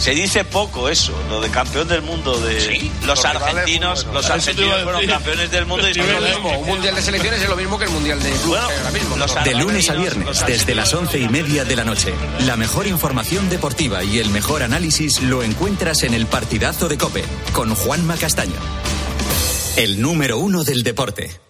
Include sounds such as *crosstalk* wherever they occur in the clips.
Se dice poco eso, lo de campeón del mundo de los argentinos, los argentinos fueron campeones del mundo y es lo mismo. Un mundial de selecciones es lo mismo que el mundial de clubes ahora mismo. De lunes a viernes, desde las once y media de la noche, la mejor información deportiva y el mejor análisis lo encuentras en el partidazo de Cope con Juanma Castaño, el número uno del deporte.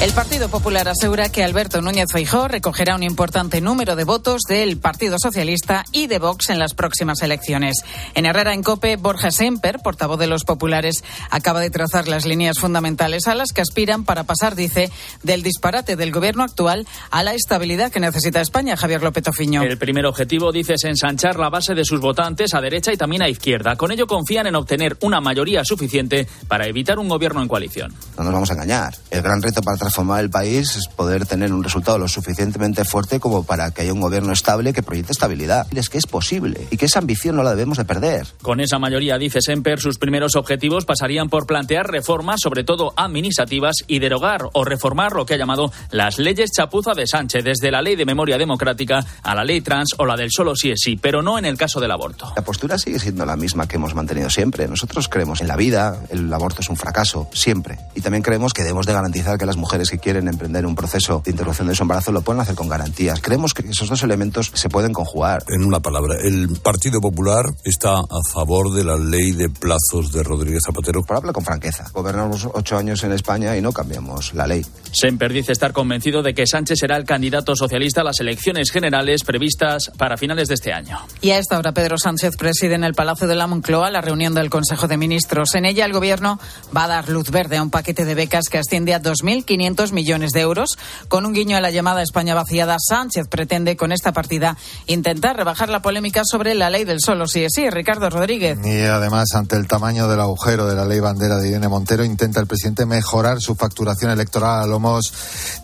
El Partido Popular asegura que Alberto Núñez Feijóo recogerá un importante número de votos del Partido Socialista y de Vox en las próximas elecciones. En Herrera en Cope, Borja Semper, portavoz de los populares, acaba de trazar las líneas fundamentales a las que aspiran para pasar, dice, del disparate del gobierno actual a la estabilidad que necesita España. Javier López Ofiño. El primer objetivo, dice, es ensanchar la base de sus votantes a derecha y también a izquierda. Con ello confían en obtener una mayoría suficiente para evitar un gobierno en coalición. No nos vamos a engañar. El gran reto para transformar el país es poder tener un resultado lo suficientemente fuerte como para que haya un gobierno estable que proyecte estabilidad. Es que es posible y que esa ambición no la debemos de perder. Con esa mayoría, dice Semper, sus primeros objetivos pasarían por plantear reformas, sobre todo administrativas, y derogar o reformar lo que ha llamado las leyes chapuza de Sánchez, desde la ley de memoria democrática a la ley trans o la del solo sí es sí, pero no en el caso del aborto. La postura sigue siendo la misma que hemos mantenido siempre. Nosotros creemos en la vida, el aborto es un fracaso, siempre. Y también creemos que debemos de garantizar que las mujeres que quieren emprender un proceso de interrupción de su embarazo lo pueden hacer con garantías. Creemos que esos dos elementos se pueden conjugar. En una palabra, el Partido Popular está a favor de la ley de plazos de Rodríguez Zapatero. Por hablar con franqueza. Gobernamos ocho años en España y no cambiamos la ley. Semper dice estar convencido de que Sánchez será el candidato socialista a las elecciones generales previstas para finales de este año. Y a esta hora Pedro Sánchez preside en el Palacio de la Moncloa la reunión del Consejo de Ministros. En ella el Gobierno va a dar luz verde a un paquete de becas que asciende a 2.500 millones de euros. Con un guiño a la llamada España vaciada, Sánchez pretende con esta partida intentar rebajar la polémica sobre la ley del solo sí es sí. Ricardo Rodríguez. Y además, ante el tamaño del agujero de la ley bandera de Irene Montero, intenta el presidente mejorar su facturación electoral a lomos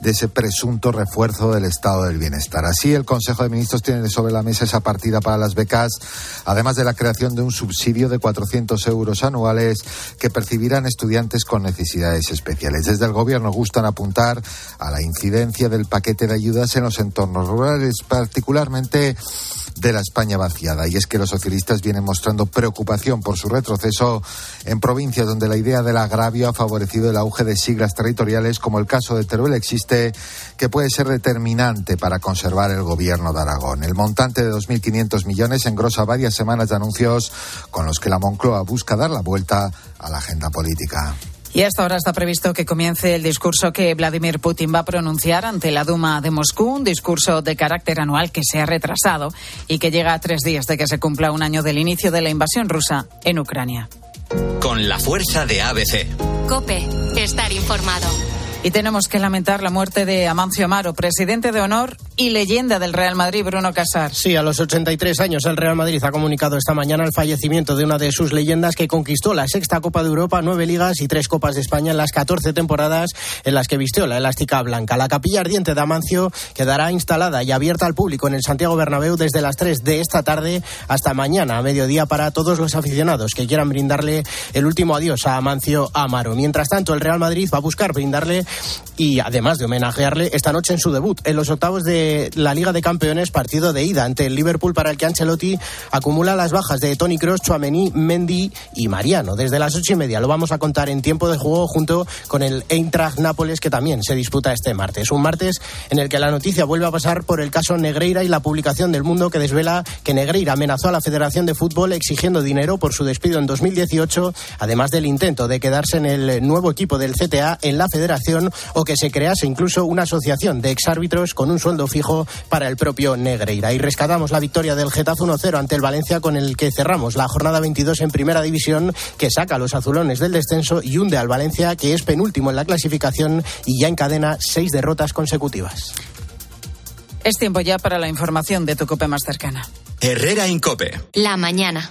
de ese presunto refuerzo del estado del bienestar. Así, el Consejo de Ministros tiene sobre la mesa esa partida para las becas, además de la creación de un subsidio de 400 euros anuales que percibirán estudiantes con necesidades especiales. Desde el Gobierno gustan apuntar a la incidencia del paquete de ayudas en los entornos rurales, particularmente de la España vaciada. Y es que los socialistas vienen mostrando preocupación por su retroceso en provincias donde la idea del agravio ha favorecido el auge de siglas territoriales, como el caso de Teruel existe, que puede ser determinante para conservar el gobierno de Aragón. El montante de 2.500 millones engrosa varias semanas de anuncios con los que la Moncloa busca dar la vuelta a la agenda política. Y hasta ahora está previsto que comience el discurso que Vladimir Putin va a pronunciar ante la Duma de Moscú, un discurso de carácter anual que se ha retrasado y que llega a tres días de que se cumpla un año del inicio de la invasión rusa en Ucrania. Con la fuerza de ABC. Cope, estar informado. Y tenemos que lamentar la muerte de Amancio Amaro, presidente de honor y leyenda del Real Madrid, Bruno Casar. Sí, a los 83 años el Real Madrid ha comunicado esta mañana el fallecimiento de una de sus leyendas que conquistó la sexta Copa de Europa, nueve ligas y tres Copas de España en las 14 temporadas en las que vistió la elástica blanca. La capilla ardiente de Amancio quedará instalada y abierta al público en el Santiago Bernabéu desde las 3 de esta tarde hasta mañana a mediodía para todos los aficionados que quieran brindarle el último adiós a Amancio Amaro. Mientras tanto, el Real Madrid va a buscar brindarle y además de homenajearle esta noche en su debut en los octavos de la Liga de Campeones, partido de ida ante el Liverpool para el que Ancelotti acumula las bajas de Tony Cross, Chouameni, Mendy y Mariano. Desde las ocho y media lo vamos a contar en tiempo de juego junto con el Eintracht Nápoles que también se disputa este martes. Un martes en el que la noticia vuelve a pasar por el caso Negreira y la publicación del Mundo que desvela que Negreira amenazó a la Federación de Fútbol exigiendo dinero por su despido en 2018, además del intento de quedarse en el nuevo equipo del CTA en la Federación o que se crease incluso una asociación de exárbitros con un sueldo fijo para el propio Negreira. Y rescatamos la victoria del Getafe 1-0 ante el Valencia con el que cerramos la jornada 22 en Primera División que saca a los azulones del descenso y hunde al Valencia que es penúltimo en la clasificación y ya encadena seis derrotas consecutivas. Es tiempo ya para la información de tu cope más cercana. Herrera Incope. La mañana.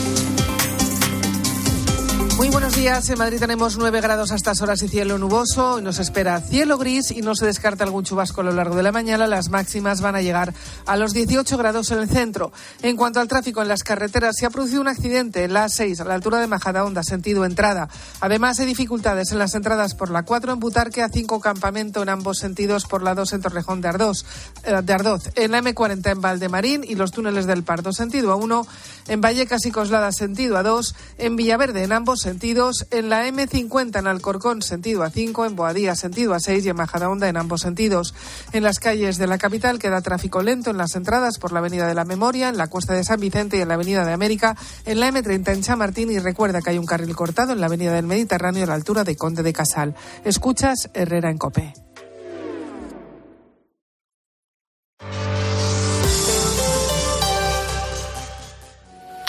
Días. En Madrid tenemos 9 grados a estas horas y cielo nuboso. Nos espera cielo gris y no se descarta algún chubasco a lo largo de la mañana. Las máximas van a llegar a los 18 grados en el centro. En cuanto al tráfico en las carreteras, se ha producido un accidente en la A6 a la altura de Majadahonda, sentido entrada. Además, hay dificultades en las entradas por la 4 en Butarque, a 5 campamento en ambos sentidos por la 2 en Torrejón de Ardoz. Eh, de Ardoz. En la M40 en Valdemarín y los túneles del Pardo, sentido a 1. En Vallecas y Coslada, sentido a 2. En Villaverde, en ambos sentidos, en la M50 en Alcorcón sentido A5, en Boadía sentido A6 y en Majadahonda en ambos sentidos. En las calles de la capital queda tráfico lento en las entradas por la Avenida de la Memoria, en la Cuesta de San Vicente y en la Avenida de América, en la M30 en Chamartín y recuerda que hay un carril cortado en la Avenida del Mediterráneo a la altura de Conde de Casal. Escuchas Herrera en Cope.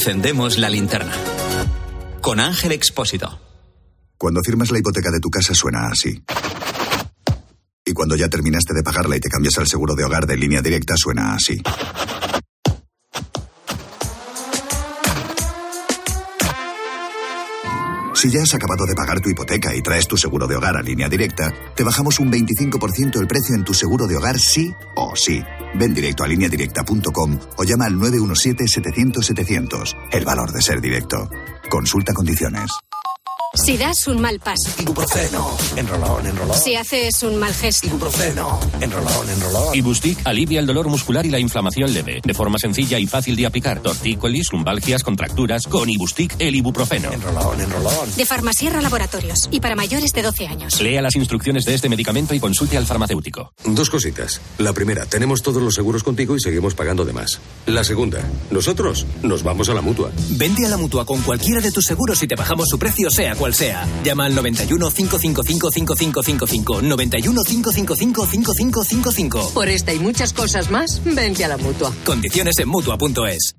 encendemos la linterna con Ángel Expósito. Cuando firmas la hipoteca de tu casa suena así. Y cuando ya terminaste de pagarla y te cambias al seguro de hogar de línea directa suena así. Si ya has acabado de pagar tu hipoteca y traes tu seguro de hogar a línea directa, te bajamos un 25% el precio en tu seguro de hogar sí o sí. Ven directo a lineadirecta.com o llama al 917-700-700. El valor de ser directo. Consulta condiciones. Si das un mal paso. Ibuprofeno. Enrolón, enrolón. Si haces un mal gesto. Ibuprofeno. Enrolón, enrolón. Ibustic alivia el dolor muscular y la inflamación leve. De forma sencilla y fácil de aplicar. Tortícolis, lumbalgias, contracturas. Con Ibustic, el ibuprofeno. Enrolón, enrolón. De Farmasierra Laboratorios. Y para mayores de 12 años. Lea las instrucciones de este medicamento y consulte al farmacéutico. Dos cositas. La primera, tenemos todos los seguros contigo y seguimos pagando de más. La segunda, nosotros nos vamos a la mutua. Vende a la mutua con cualquiera de tus seguros y te bajamos su precio, sea cual sea. Llama al 91 555 5555. 91 555 5555. Por esta y muchas cosas más, vente a la mutua. Condiciones en mutua.es.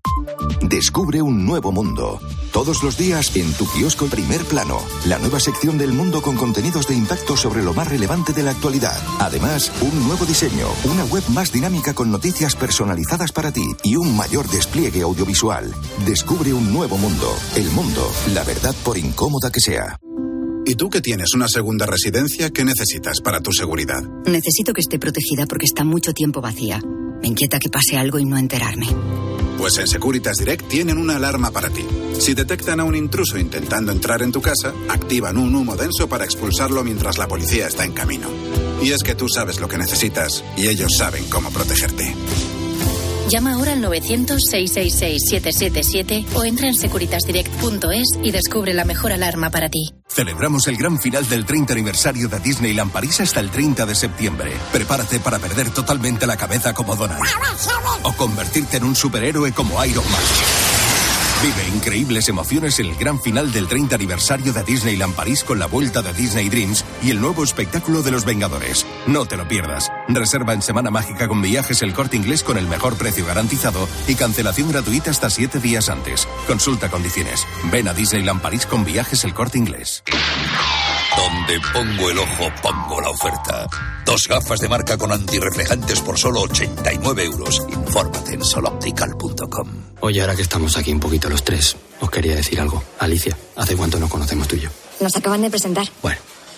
Descubre un nuevo mundo. Todos los días en tu kiosco Primer Plano, la nueva sección del mundo con contenidos de impacto sobre lo más relevante de la actualidad. Además, un nuevo diseño, una web más dinámica con noticias personalizadas para ti y un mayor despliegue audiovisual. Descubre un nuevo mundo. El mundo, la verdad por incómoda que sea. ¿Y tú que tienes una segunda residencia, qué necesitas para tu seguridad? Necesito que esté protegida porque está mucho tiempo vacía. Me inquieta que pase algo y no enterarme. Pues en Securitas Direct tienen una alarma para ti. Si detectan a un intruso intentando entrar en tu casa, activan un humo denso para expulsarlo mientras la policía está en camino. Y es que tú sabes lo que necesitas y ellos saben cómo protegerte. Llama ahora al 900-666-777 o entra en securitasdirect.es y descubre la mejor alarma para ti. Celebramos el gran final del 30 aniversario de Disneyland París hasta el 30 de septiembre. Prepárate para perder totalmente la cabeza como Donald. O convertirte en un superhéroe como Iron Man. Vive increíbles emociones en el gran final del 30 aniversario de Disneyland París con la vuelta de Disney Dreams y el nuevo espectáculo de los Vengadores. No te lo pierdas. Reserva en Semana Mágica con viajes el corte inglés con el mejor precio garantizado y cancelación gratuita hasta 7 días antes. Consulta condiciones. Ven a Disneyland París con viajes el corte inglés. Donde pongo el ojo, pongo la oferta. Dos gafas de marca con antirreflejantes por solo 89 euros. Infórmate en soloptical.com. Oye, ahora que estamos aquí un poquito los tres, os quería decir algo. Alicia, ¿hace cuánto nos conocemos tú y yo? Nos acaban de presentar. Bueno,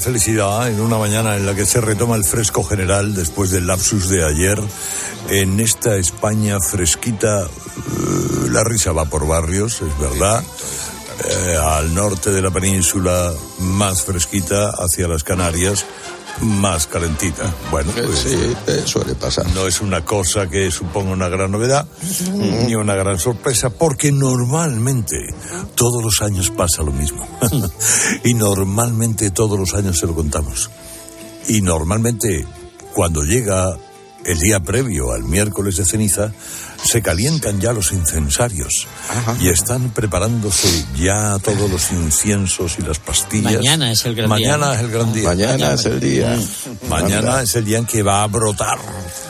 Felicidad en una mañana en la que se retoma el fresco general después del lapsus de ayer. En esta España fresquita, eh, la risa va por barrios, es verdad. Eh, al norte de la península, más fresquita, hacia las Canarias, más calentita. Bueno, pues, Sí, eh, suele pasar. no es una cosa que suponga una gran novedad ni una gran sorpresa, porque normalmente todos los años pasa lo mismo. *laughs* y normalmente todos los años se lo contamos. Y normalmente cuando llega el día previo al miércoles de ceniza, se calientan ya los incensarios y están preparándose ya todos los inciensos y las pastillas. Mañana es el gran día, Mañana ¿no? es el gran día. Mañana es el día. Mañana es el día en que va a brotar.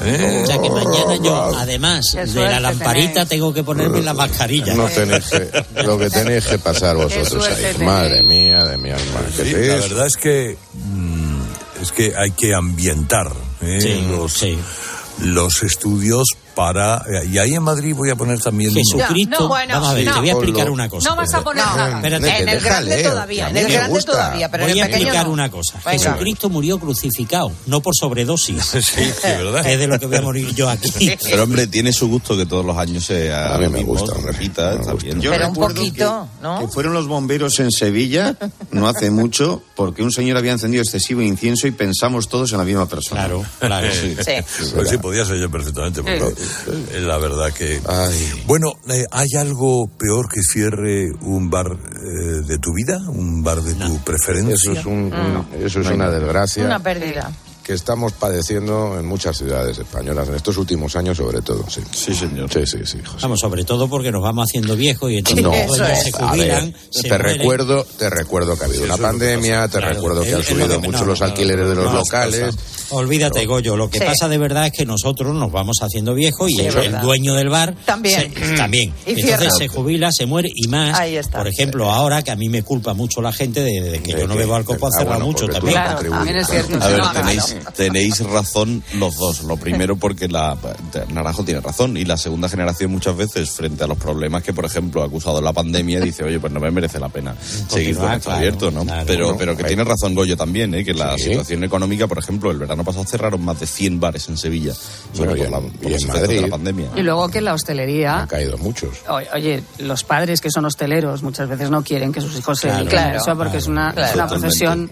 ¿eh? O sea que mañana yo, además de la lamparita, tenéis. tengo que ponerme la mascarilla. No tenéis que- lo que tenéis que pasar vosotros ahí. Madre mía de mi alma. ¿Qué Sí, la verdad es que es que hay que ambientar ¿eh? Sí, los, los estudios para eh, y ahí en Madrid voy a poner también Jesucristo, No, bueno, vamos a ver, no. te voy a explicar una cosa. No vas a poner nada. Espérate. en el grande todavía, en el Me grande gusta. todavía, pero en Voy el a explicar no. una cosa. Venga. Jesucristo murió crucificado, no por sobredosis. *laughs* sí, ¿verdad? Es de lo que voy a morir yo aquí. Pero hombre, tiene su gusto que todos los años sea A mí me gusta, se repita, está bien. Yo Pero un poquito, que, ¿no? que fueron los bomberos en Sevilla, no hace *laughs* mucho, porque un señor había encendido excesivo incienso y pensamos todos en la misma persona. Claro, claro. Sí. Sí. Pues sí, podía ser yo perfectamente, eh, la verdad que... Bueno, eh, ¿hay algo peor que cierre un bar eh, de tu vida? ¿Un bar de tu preferencia? Eso es, un- un- eso es una desgracia Una pérdida. que estamos padeciendo en muchas ciudades españolas, en estos últimos años sobre todo. Sí, sí señor. Sí, sí, sí. José. Vamos, sobre todo porque nos vamos haciendo viejos y entonces No, dueños se jubilan, ver, se te mueren. recuerdo, te recuerdo que ha habido una pandemia, te Claro, recuerdo que han subido mucho no, los no, no, alquileres de los no, locales. Olvídate, Goyo. Lo que Sí. pasa de verdad es que nosotros nos vamos haciendo viejos y Sí, el, es el verdad. dueño del bar También. se- también. Y Entonces cierra. se jubila, se muere y más. Ahí está. Por ejemplo, ahora que a mí me culpa mucho la gente de, de que De yo no bebo alcohol, pues cerrar bueno, mucho también. no Claro, también es cierto. A ver, tenéis, tenéis razón los dos. Lo primero porque la Naranjo tiene razón y la segunda generación muchas veces frente a los problemas que, por ejemplo, ha acusado la pandemia, dice, oye, pues no me merece la pena seguir con esto abierto, ¿no? claro. pero, Bueno, pero que tiene razón Goyo también, ¿eh? Que la Sí. situación económica, por ejemplo, el verano pasado cerraron más de 100 bares en Sevilla, sobre Bueno, y todo en- la- y por los Madrid. de la pandemia. Y luego que la hostelería, Han caído muchos. o- oye, los padres que son hosteleros muchas veces no quieren que sus hijos se Claro, dediquen claro, eso porque es una, claro. es una profesión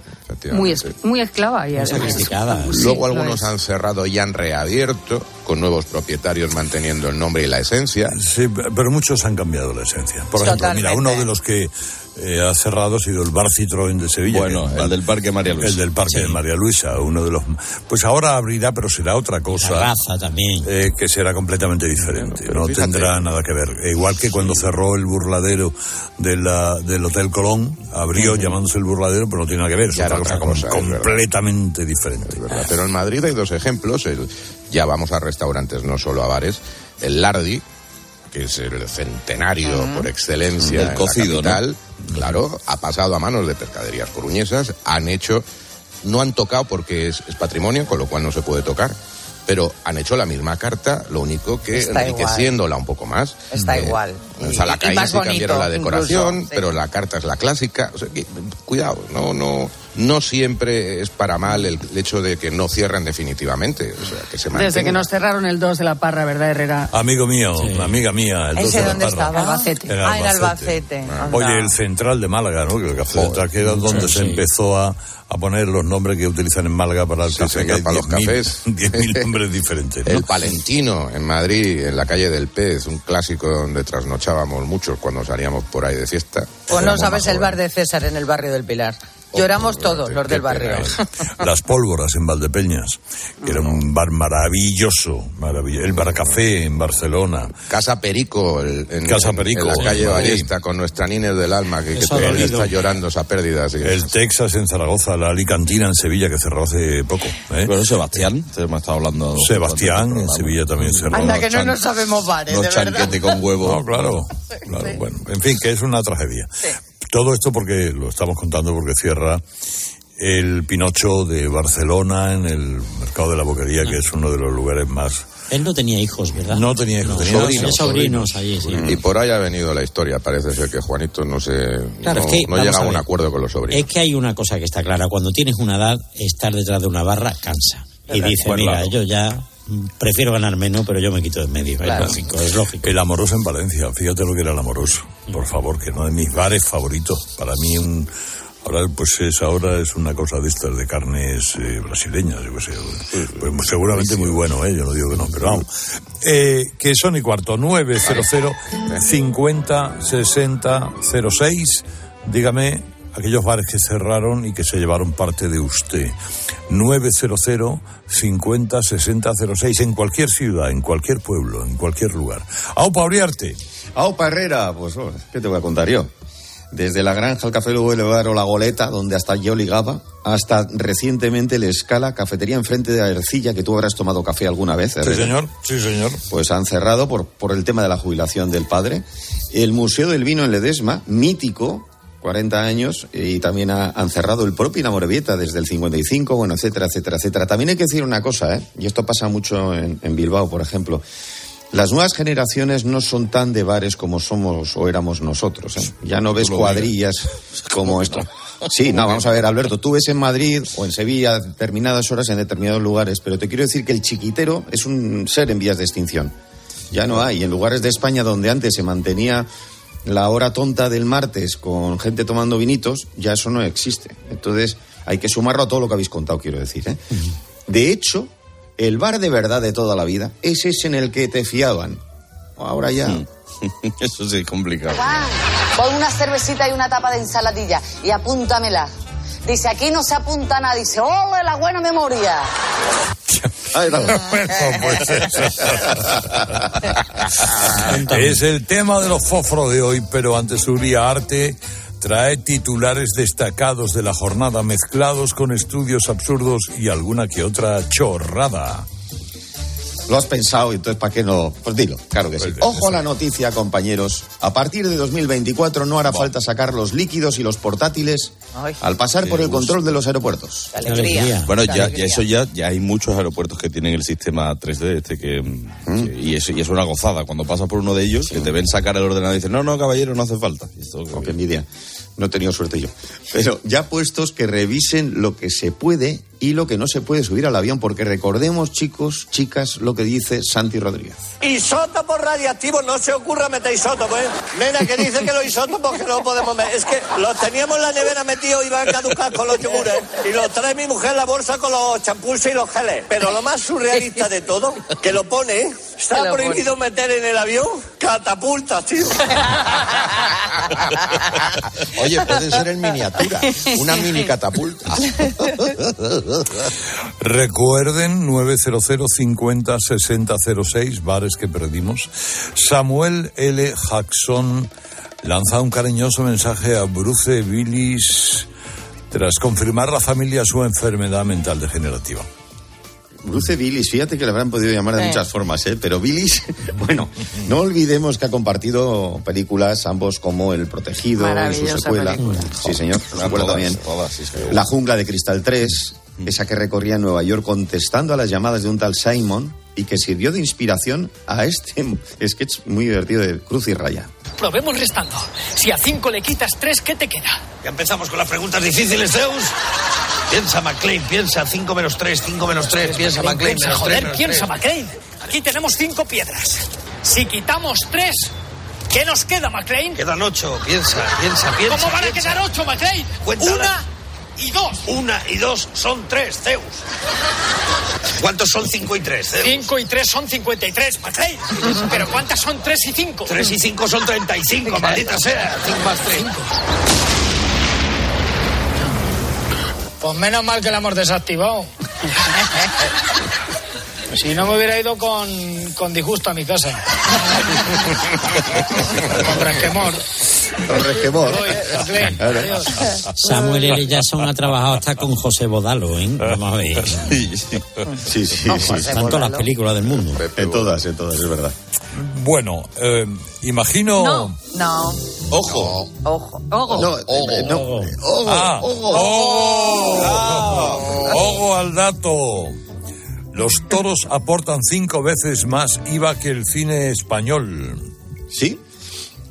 muy, es- muy esclava. Y sacrificada. Sí, Luego algunos han cerrado y han reabierto, con nuevos propietarios manteniendo el nombre y la esencia. Sí, pero muchos han cambiado la esencia. Por ejemplo, mira, uno de los que eh, ha cerrado ha sido el Bar Citroën de Sevilla. Bueno, el del Parque María Luisa. El del Parque de María Luisa, uno de los... Pues ahora abrirá, pero será otra cosa. La raza también. eh, que será completamente diferente. pero no fíjate. tendrá nada que ver. E igual que cuando cerró el burladero de la, del Hotel Colón, abrió llamándose el burladero, pero no tiene nada que ver. Es Ya otra era cosa, otra cosa, com- es verdad. completamente diferente. ¿verdad? Pero en Madrid hay dos ejemplos. el- ya vamos a restaurantes, no solo a bares. El Lardi, que es el centenario por excelencia Del en cocido, la capital, claro, ha pasado a manos de pescaderías coruñesas, han hecho, no han tocado porque es, es patrimonio, con lo cual no se puede tocar, pero han hecho la misma carta, lo único que Está enriqueciéndola un poco más. Está Eh, igual. O Y- sea, la y calle más sí cambiaron la decoración, incluso, sí. pero la carta es la clásica. O sea, que, cuidado, no, no, no siempre es para mal el hecho de que no cierren definitivamente. O sea, que se Desde que nos cerraron el 2 de la parra, ¿verdad, Herrera? Amigo mío, amiga mía, el ¿Ese 12 de la dónde Parra. estaba? Albacete. En Ah, en Albacete. Albacete. Anda. Oye, el central de Málaga, ¿no? Que el café central, que era donde se empezó a, a poner los nombres que utilizan en Málaga para el Sí, café. que para los 10.000 cafés. *laughs* 10.000 nombres diferentes. ¿no? El Palentino en Madrid, en la calle del Pez, un clásico donde trasnochábamos muchos cuando salíamos por ahí de fiesta. Pues no sabes el bar de César en el barrio del Pilar. Lloramos todos los del barrio. *laughs* Las pólvoras en Valdepeñas, que era un bar maravilloso, maravilloso. El bar café en Barcelona. Casa Perico, el- en, Casa Perico, en la calle. Ballesta, con nuestra Nines del alma, que, que todavía está llorando esa pérdida. El Texas en Zaragoza, la Alicantina en Sevilla, que cerró hace poco. ¿eh? Bueno, Sebastián, te me estado hablando. Sebastián en Sevilla también cerró. Anda, que no nos sabemos bares, de verdad. chanquete con huevo. No, claro, claro, bueno, en fin, que es una tragedia. Todo esto porque lo estamos contando porque cierra el Pinocho de Barcelona en el mercado de la Boquería, que es uno de los lugares más Él no tenía hijos, ¿verdad? No tenía hijos, tenía sobrinos. sobrinos allí, sí. Y por ahí ha venido la historia. Parece ser que Juanito no se Claro, no, es que, no llega a a un acuerdo con los sobrinos. Es que hay una cosa que está clara. Cuando tienes una edad, estar detrás de una barra cansa. Y dice, mira, yo ya prefiero ganar menos, pero yo me quito de medio. Claro. Es lógico, es lógico. El amoroso en Valencia, fíjate lo que era el amoroso. Por favor, que no de mis bares favoritos. Para mí un ahora pues es ahora es una cosa de estas de carnes eh, brasileñas, yo qué sé. Pues seguramente muy bueno, eh, yo no digo que no, pero vamos. Eh, que son y cuarto 900 50 60 06. Dígame aquellos bares que cerraron y que se llevaron parte de usted. 900 50 60 06 en cualquier ciudad, en cualquier pueblo, en cualquier lugar. Aupa Uriarte. Aupa Herrera, pues, oh, ¿qué te voy a contar yo? Desde la granja, el café luego el bar o la goleta, donde hasta yo ligaba, hasta recientemente el Escala, cafetería enfrente de la Ercilla, que tú habrás tomado café alguna vez. Sí, Herrera. señor. Sí, señor. Pues han cerrado por, por el tema de la jubilación del padre. El Museo del Vino en Ledesma, mítico, 40 años, y también ha- han cerrado el propio Inamorebieta desde el 55, bueno, etcétera, etcétera, etcétera. También hay que decir una cosa, ¿eh? y esto pasa mucho en, en Bilbao, por ejemplo. Las nuevas generaciones no son tan de bares como somos o éramos nosotros. ¿eh? Ya no ves cuadrillas *laughs* como esto. Sí, no, vamos a ver, Alberto, tú ves en Madrid o en Sevilla a determinadas horas en determinados lugares, pero te quiero decir que el chiquitero es un ser en vías de extinción. Ya no hay. En lugares de España donde antes se mantenía la hora tonta del martes con gente tomando vinitos, ya eso no existe. Entonces hay que sumarlo a todo lo que habéis contado, quiero decir. ¿eh? De hecho, el bar de verdad de toda la vida es ese en el que te fiaban. Ahora ya. *laughs* Eso sí es complicado. Juan, pon una cervecita y una tapa de ensaladilla y apúntamela. Dice, aquí no se apunta nada. Dice, ¡ole, la buena memoria! *laughs* *laughs* es el tema de los fósforos de hoy, pero antes Uria Arte trae titulares destacados de la jornada mezclados con estudios absurdos y alguna que otra chorrada. Lo has pensado, entonces ¿para qué no? Pues dilo, claro que sí. Ojo a la noticia, compañeros. A partir de 2024 no hará falta sacar los líquidos y los portátiles al pasar por el control de los aeropuertos. Bueno, ya, ya eso ya, ya hay muchos aeropuertos que tienen el sistema 3D este que, y, es, y es una gozada. Cuando pasas por uno de ellos, que te ven sacar el ordenador y dicen, no, no, caballero, no hace falta. Y esto- Oh, qué envidia. No he tenido suerte yo. Pero ya puestos que revisen lo que se puede y lo que no se puede subir al avión, porque recordemos, chicos, chicas, lo que dice Santi Rodríguez. Isótopos radiactivos, no se ocurra meter isótopos, ¿eh? Nena, que dice que los isótopos que no podemos meter. Es que los teníamos en la nevera metidos y van a caducar con los yogures. Y los trae mi mujer en la bolsa con los champús y los geles. Pero lo más surrealista de todo, que lo pone, ¿eh? Está pone. prohibido meter en el avión catapultas, tío. Oye, puede ser en miniatura, una mini catapulta. *laughs* *laughs* Recuerden 900 50 60 06, bares que perdimos. Samuel L. Jackson lanza un cariñoso mensaje a Bruce Willis tras confirmar la familia su enfermedad mental degenerativa. Bruce Willis, fíjate que le habrán podido llamar de Sí. muchas formas, ¿eh? Pero Willis, *laughs* bueno, no olvidemos que ha compartido películas, ambos como El Protegido y su secuela. película. Sí, señor, su secuela Todas, también. todas, sí, sí. La jungla de Cristal 3, esa que recorría en Nueva York contestando a las llamadas de un tal Simon y que sirvió de inspiración a este sketch muy divertido de Cruz y Raya. Probemos restando. Si a 5 le quitas 3, ¿qué te queda? Ya empezamos con las preguntas difíciles, Zeus. Piensa, McLean, piensa 5 menos 3, 5 menos 3, piensa, McLean. Piensa, joder, 3, menos piensa, 3. McLean. Aquí tenemos 5 piedras. Si quitamos 3, ¿qué nos queda, McLean? Quedan 8, piensa, piensa, piensa. ¿Cómo van a quedar 8, McLean? Cuéntala. Una y dos. Una y dos son tres, Zeus. ¿Cuántos son 5 y 3, Zeus? 5 y 3 son 53, McLean. Pero ¿cuántas son 3 y 5? 3 y 5 son 35, maldita sea. 5 más 3. Pues menos mal que la hemos desactivado. Si no me hubiera ido con, con disgusto a mi casa. con resquemor. Con resquemor. Claro. Samuel L. Jackson ha trabajado hasta con José Bodalo, ¿eh? Vamos a ver. Sí, sí, sí. Están todas las películas del mundo. En todas, en todas, es verdad. Bueno, eh, imagino... No, no. Ojo. Ojo. Ojo. No, eh, no. Ojo, Ah, ojo. ojo. Ojo al dato. Los toros aportan cinco veces más IVA que el cine español. Sí.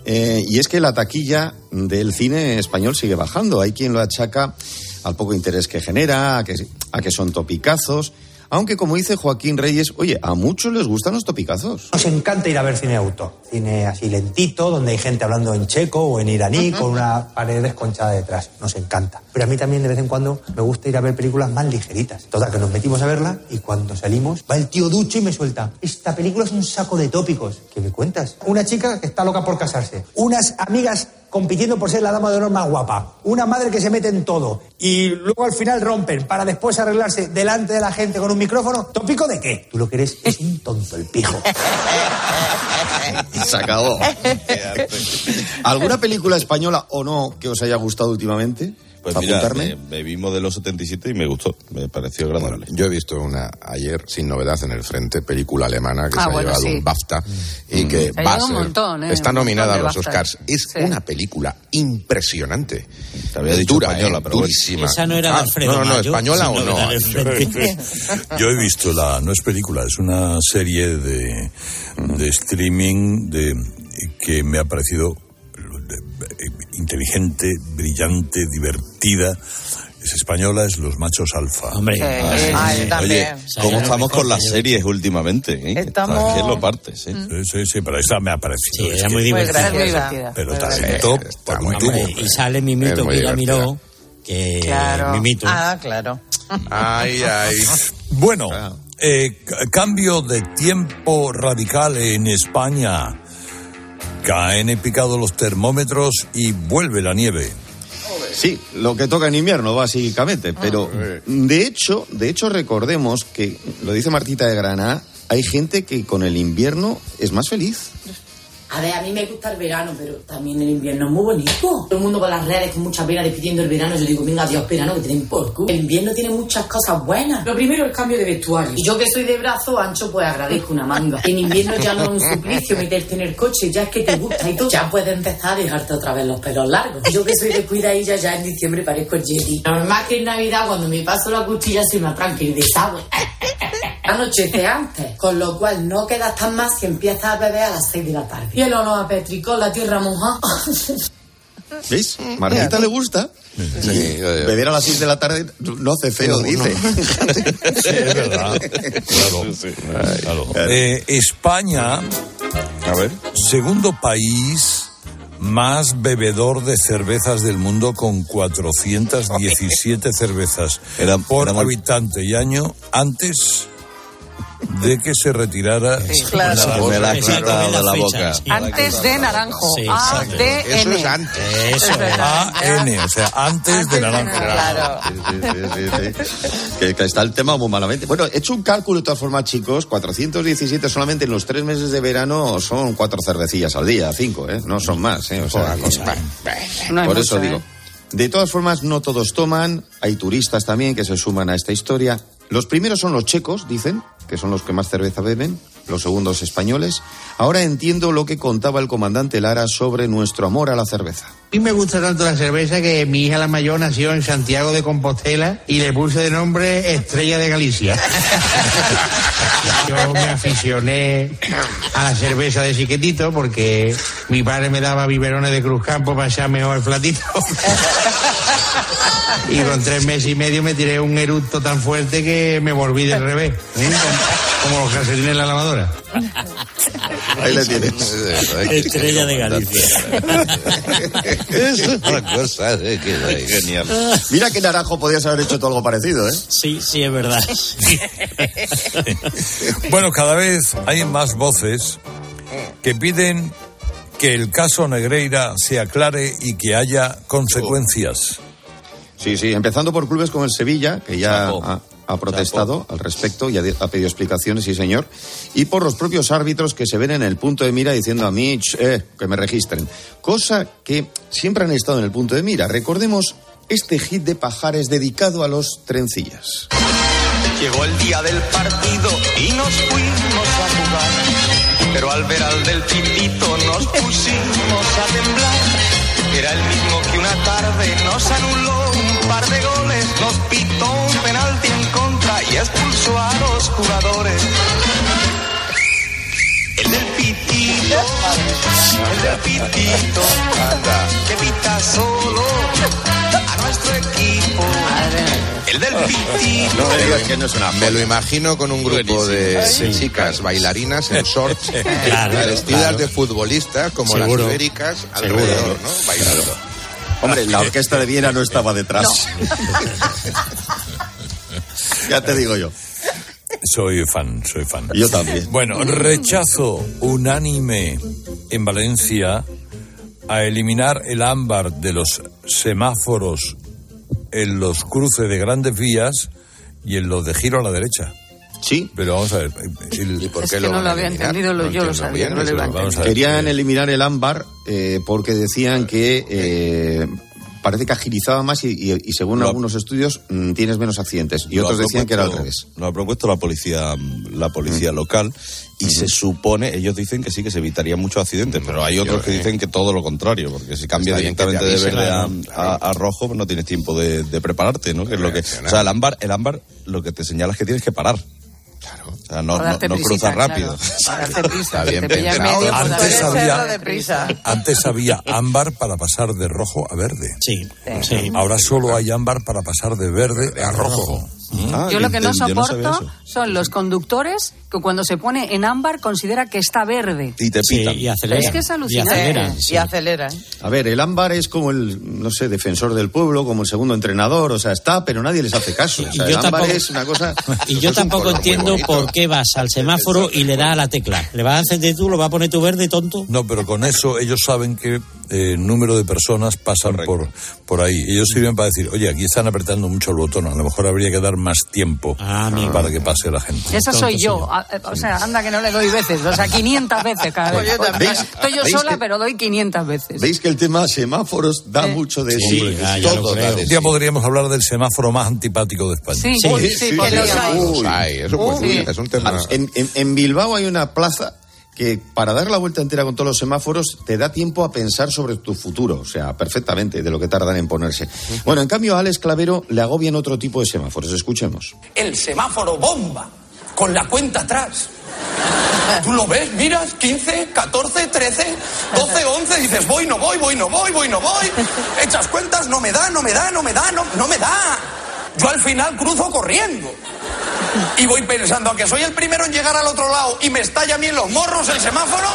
Eh, y es que la taquilla del cine español sigue bajando. Hay quien lo achaca al poco interés que genera, a que, a que son topicazos. Aunque, como dice Joaquín Reyes, oye, a muchos les gustan los topicazos. Nos encanta ir a ver cine de autor. Cine así lentito, donde hay gente hablando en checo o en iraní, con una pared desconchada detrás. Nos encanta. Pero a mí también de vez en cuando me gusta ir a ver películas más ligeritas. Total, que nos metimos a verla y cuando salimos va el tío Ducho y me suelta. Esta película es un saco de tópicos. ¿Qué me cuentas? Una chica que está loca por casarse. Unas amigas compitiendo por ser la dama de honor más guapa. Una madre que se mete en todo. Y luego al final rompen para después arreglarse delante de la gente con un micrófono. ¿Tópico de qué? Tú lo que eres es un tonto, el pijo. Se acabó. *laughs* ¿Alguna película española o no que os haya gustado últimamente? Pues ¿Para mira, apuntarme? me, me vimos de los 77 y me gustó, me pareció agradable. Yo he visto una ayer, sin novedad en el frente, película alemana que Ah, se bueno, ha llevado sí. un BAFTA y que Se ha va a ser- montón, ¿eh? está Un nominada a los BAFTA. Oscars. Es Sí. una película impresionante. Te había dicho Dura, española, ¿eh? pero durísima. Esa no era Ah, Alfredo No, no, no, Mayo, española o no. *laughs* Yo he visto la, no es película, es una serie de, de streaming de, que me ha parecido inteligente, brillante, divertida. Es española, es Los Machos Alfa. Hombre, Ah, sí. Ah, Oye. ¿cómo estamos la con las series últimamente? eh? Estamos- ¿Qué lo partes? eh? Sí, sí, sí, pero esta me ha parecido. Sí, es era muy Muy divertida. pero talento Está por muy un tubo. Y sale Mimito que ya divertida. miró, que Claro. Mimito. Ah, claro. Ay, ay. Bueno, eh, c- cambio de tiempo radical en España. Caen en picado los termómetros y vuelve la nieve. Sí, lo que toca en invierno, básicamente. Pero, de hecho, de hecho, recordemos que, lo dice Martita de Granada, hay gente que con el invierno es más feliz. A ver, a mí me gusta el verano, pero también el invierno es muy bonito. Todo el mundo con las redes con mucha pena despidiendo el verano. Yo digo, venga, adiós, verano, que tienen por culo. El invierno tiene muchas cosas buenas. Lo primero, el cambio de vestuario. Y yo que soy de brazo ancho, pues agradezco una manga. En invierno ya no es un suplicio meterte en el coche, ya es que te gusta y tú ya puedes empezar a dejarte otra vez los pelos largos. Y yo que soy de cuidadilla, ya en diciembre parezco el Jedi. Normal que en Navidad, cuando me paso la cuchilla, soy una tranquila de desagüe. Anochece antes, con lo cual no quedas tan más si empiezas a beber a las 6 de la tarde. Y el olor a petricol, la tierra mojada. ¿Veis? Martita le gusta. Sí, Beber a las 6 de la tarde no hace feo, dice. *laughs* Sí, es verdad. Claro. claro. Eh, España, A ver. segundo país más bebedor de cervezas del mundo con 417 cervezas Era- por éramos- habitante y año antes de que se retirara claro. la Me la de la boca. sí. Antes de naranjo. Sí, A, Eso N. es antes. Eso, AN, o sea, antes de naranja. Claro. Sí, sí, sí, sí. Que, que está el tema muy malamente. Bueno, he hecho un cálculo de todas formas, chicos. 417 solamente en los tres meses de verano son cuatro cervecillas al día, cinco, ¿eh? No son más, ¿eh? O sea, No por mucho, eso ¿eh? digo. De todas formas, no todos toman. Hay turistas también que se suman a esta historia. Los primeros son los checos, dicen, que son los que más cerveza beben. Los segundos españoles. Ahora entiendo lo que contaba el comandante Lara sobre nuestro amor a la cerveza. A mí me gusta tanto la cerveza que mi hija la mayor nació en Santiago de Compostela y le puse de nombre Estrella de Galicia. *laughs* Yo me aficioné a la cerveza de chiquitito porque mi padre me daba biberones de Cruzcampo para echar mejor el platito. *laughs* Y con tres meses y medio me tiré un eructo tan fuerte que me volví del revés. ¿eh? Como, los caserines en la lavadora. Ahí le tienes. *laughs* Estrella de Galicia. Es una cosa eh, que. Genial. Mira que Naranjo podías haber hecho todo algo parecido, ¿eh? Sí, sí, es verdad. *laughs* Bueno, cada vez hay más voces que piden que el caso Negreira se aclare y que haya consecuencias. Sí, sí, empezando por clubes como el Sevilla, que ya ha, ha protestado al respecto y ha, ha pedido explicaciones, sí señor, y por los propios árbitros que se ven en el punto de mira diciendo a mí, "Ch, eh, que me registren. Cosa que siempre han estado en el punto de mira. Recordemos este hit de Pajares dedicado a los trencillas. Llegó el día del partido y nos fuimos a jugar. Pero al ver al del pitito nos pusimos a temblar. Era el mismo que una tarde nos anuló par de goles, nos pitó un penalti en contra y expulsó a los jugadores. El del pitito, el del pitito, que pita solo a nuestro equipo. El del pitito. No me digas que no es una Me lo imagino con un grupo de, de chicas bailarinas en shorts, *laughs* Claro, vestidas claro. de futbolistas como Seguro. las ibéricas Seguro. alrededor, ¿no? Bailando. Hombre, la orquesta de Viena no estaba detrás. *laughs* ya te digo yo. Soy fan, soy fan. Yo también. Bueno, rechazo unánime en Valencia a eliminar el ámbar de los semáforos en los cruces de grandes vías y en los de giro a la derecha. Sí. Pero vamos a ver. ¿Y Es que no lo había entendido, lo- yo lo sabía, no lo. Querían eliminar el ámbar eh, porque decían que eh, parece que agilizaba más y, y- y según Lo ha- algunos estudios mm, tienes menos accidentes. Y otros decían que era al revés. Lo ha propuesto la policía, la policía local y se supone, ellos dicen que sí que se evitarían muchos accidentes, pero hay otros que dicen que todo lo contrario, porque si cambia directamente de verde a, claro. a- a rojo, pues no tienes tiempo de, de prepararte, ¿no? Que es lo que, o sea, el ámbar, el ámbar lo que te señala es que tienes que parar. Claro. O sea, no, no, darte no prisita, cruzas rápido. claro. Para *laughs* prisa, Está bien pensado. pues había-. Antes había ámbar para pasar de rojo a verde. Sí, sí. Ahora solo hay ámbar para pasar de verde a rojo. Ah, Yo lo que no soporto son los conductores que cuando se pone en ámbar considera que está verde. Y te Sí, pitan. y aceleran. Es que es alucinante. Y aceleran, sí. aceleran. A ver, el ámbar es como el, no sé, defensor del pueblo, como el segundo entrenador, o sea, está, pero nadie les hace caso. O Y yo el ámbar tampoco- es una cosa... *laughs* Y yo tampoco entiendo por qué vas al semáforo y le das a la tecla. ¿Le vas a encender tú, lo vas a poner tu verde, tonto? No, pero con eso ellos saben que eh, número de personas pasan por, por ahí. Ellos sirven para decir, oye, aquí están apretando mucho el botón, a lo mejor habría que dar más tiempo Ah, para que pase la gente. Esa soy yo. A- eh, O sea, anda que no le doy veces. O sea, 500 veces cada vez. ¿Veis? Estoy yo ¿Veis sola, que- pero doy 500 veces. ¿Veis que el tema semáforos da mucho de Sí, sí? ah, ya lo Todo creo. da de Un día podríamos hablar del semáforo más antipático de España. Sí, Sí, sí, los hay. Eso pues, Uy. es un tema. En, en- en Bilbao hay una plaza que para dar la vuelta entera con todos los semáforos te da tiempo a pensar sobre tu futuro, o sea, perfectamente de lo que tardan en ponerse. Bueno, en cambio a Alex Clavero le agobian otro tipo de semáforos, escuchemos. El semáforo bomba, con la cuenta atrás. Tú lo ves, miras, 15, 14, 13, 12, 11, dices, voy, no voy, voy, no voy, voy, no voy. Echas cuentas, no me da, no me da, no me da, no, no me da. Yo al final cruzo corriendo. Y voy pensando a que soy el primero en llegar al otro lado y me estalla a mí en los morros el semáforo.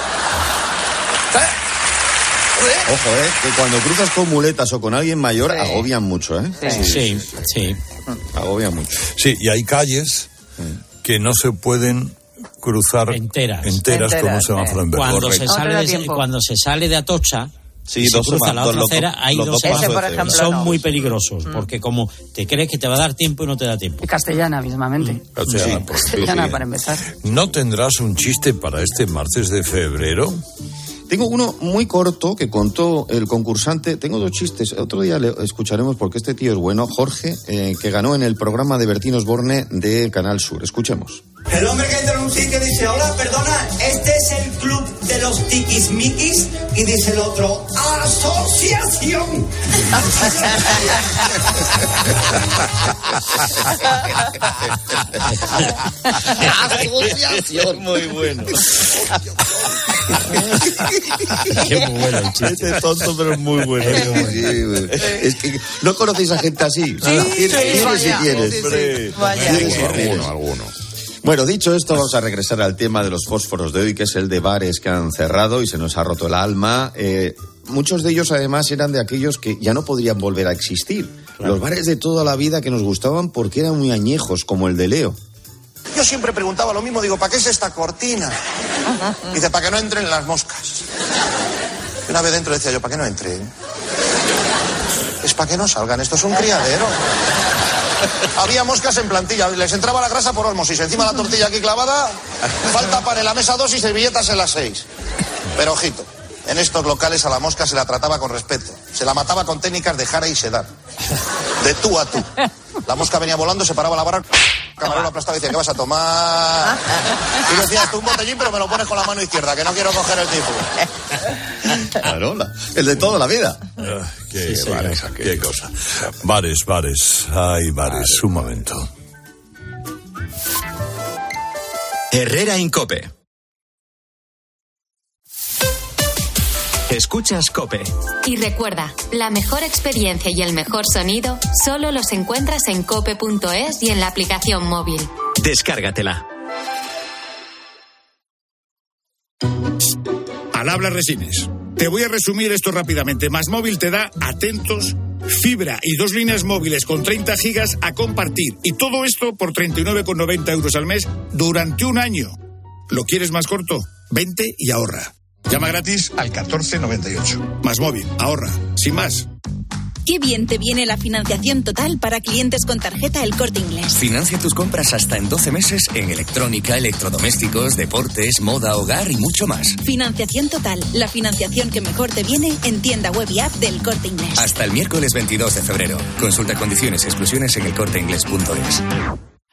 ¿Eh? Ojo, eh, que cuando cruzas con muletas o con alguien mayor agobian mucho, ¿eh? Sí, sí. Agobian mucho. Sí, y hay calles que no se pueden cruzar Enteras. enteras, con un Enteras, semáforo en verde. Cuando Correcto. se, sale de, cuando se sale de Atocha Sí, se dos cruza semáforos, la otra acera, hay los dos dos semáforos Ese, por pasos ejemplo, son no. muy peligrosos, porque como te crees que te va a dar tiempo y no te da tiempo. Y castellana mismamente. O sea, Sí. pues, Castellana para empezar. ¿No tendrás un chiste para este martes de febrero? Tengo uno muy corto que contó el concursante. Tengo dos chistes. Otro día le escucharemos porque este tío es bueno. Jorge, eh, que ganó en el programa de Bertín Osborne de Canal Sur. Escuchemos. El hombre que entra en un sitio dice, hola, perdona, este es el club de los tiquismiquis. Y dice el otro, asociación. *laughs* Asociación. Muy bueno. *laughs* Muy bueno chiste. Este es tonto, pero es muy bueno. Sí, es que no conocéis a gente así. Sí, ¿Tienes, sí, tienes si. Alguno, alguno. Bueno, dicho esto, vamos a regresar al tema de los fósforos de hoy, que es el de bares que han cerrado y se nos ha roto el alma. Eh, muchos de ellos, además, eran de aquellos que ya no podrían volver a existir. Los bares de toda la vida que nos gustaban porque eran muy añejos, como el de Leo. Yo siempre preguntaba lo mismo, digo, ¿para qué es esta cortina? *laughs* Dice, para que no entren las moscas. Y Una vez dentro decía yo, ¿para qué no entren? Es para que no salgan, esto es un criadero. Había moscas en plantilla, les entraba la grasa por osmosis, encima la tortilla aquí clavada, falta pan en la mesa dos y servilletas en las seis. Pero ojito, en estos locales a la mosca se la trataba con respeto, se la mataba con técnicas de jara y sedar, de tú a tú. La mosca venía volando, se paraba la barra, camarero aplastaba y decía, ¿qué vas a tomar? Y decías, tú un botellín, pero me lo pones con la mano izquierda, que no quiero coger el tipo. Claro, la- el de toda la vida. Ah, qué, bares, qué cosa. Bares, bares. Ay, bares. Un momento. Herrera Incope. Escuchas Cope. Y recuerda, la mejor experiencia y el mejor sonido solo los encuentras en cope.es y en la aplicación móvil. Descárgatela. Al habla Resines. Te voy a resumir esto rápidamente. Más móvil te da atentos, fibra y dos líneas móviles con 30 gigas a compartir. Y todo esto por 39,90 euros al mes durante un año. ¿Lo quieres más corto? Vente y ahorra. Llama gratis al 1498. Más móvil, ahorra. Sin más. Qué bien te viene la financiación total para clientes con tarjeta El Corte Inglés. Financia tus compras hasta en 12 meses en electrónica, electrodomésticos, deportes, moda, hogar y mucho más. Financiación total, la financiación que mejor te viene en tienda web y app del Corte Inglés. Hasta el miércoles 22 de febrero. Consulta condiciones y exclusiones en elcorteinglés.es.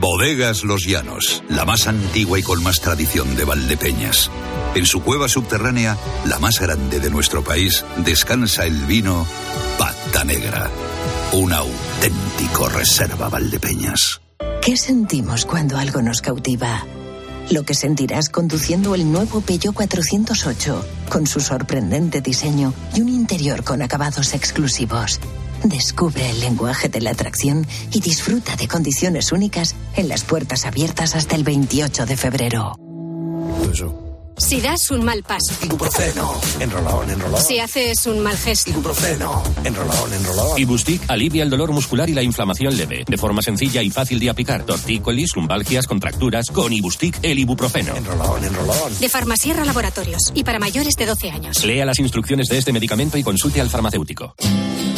Bodegas Los Llanos, la más antigua y con más tradición de Valdepeñas. En su cueva subterránea, la más grande de nuestro país, descansa el vino Pata Negra, un auténtico reserva Valdepeñas. ¿Qué sentimos cuando algo nos cautiva? Lo que sentirás conduciendo el nuevo Peugeot 408, con su sorprendente diseño y un interior con acabados exclusivos. Descubre el lenguaje de la atracción y disfruta de condiciones únicas en las puertas abiertas hasta el 28 de febrero. Si das un mal paso. Ibuprofeno. Enrolón, enrolón. Si haces un mal gesto. Ibuprofeno. Enrolón, enrolón. Ibustic alivia el dolor muscular y la inflamación leve, de forma sencilla y fácil de aplicar. Tortícolis, lumbalgias, contracturas, con Ibustic el ibuprofeno. Enrolón, enrolón. De Farmasierra Laboratorios y para mayores de 12 años. Lea las instrucciones de este medicamento y consulte al farmacéutico.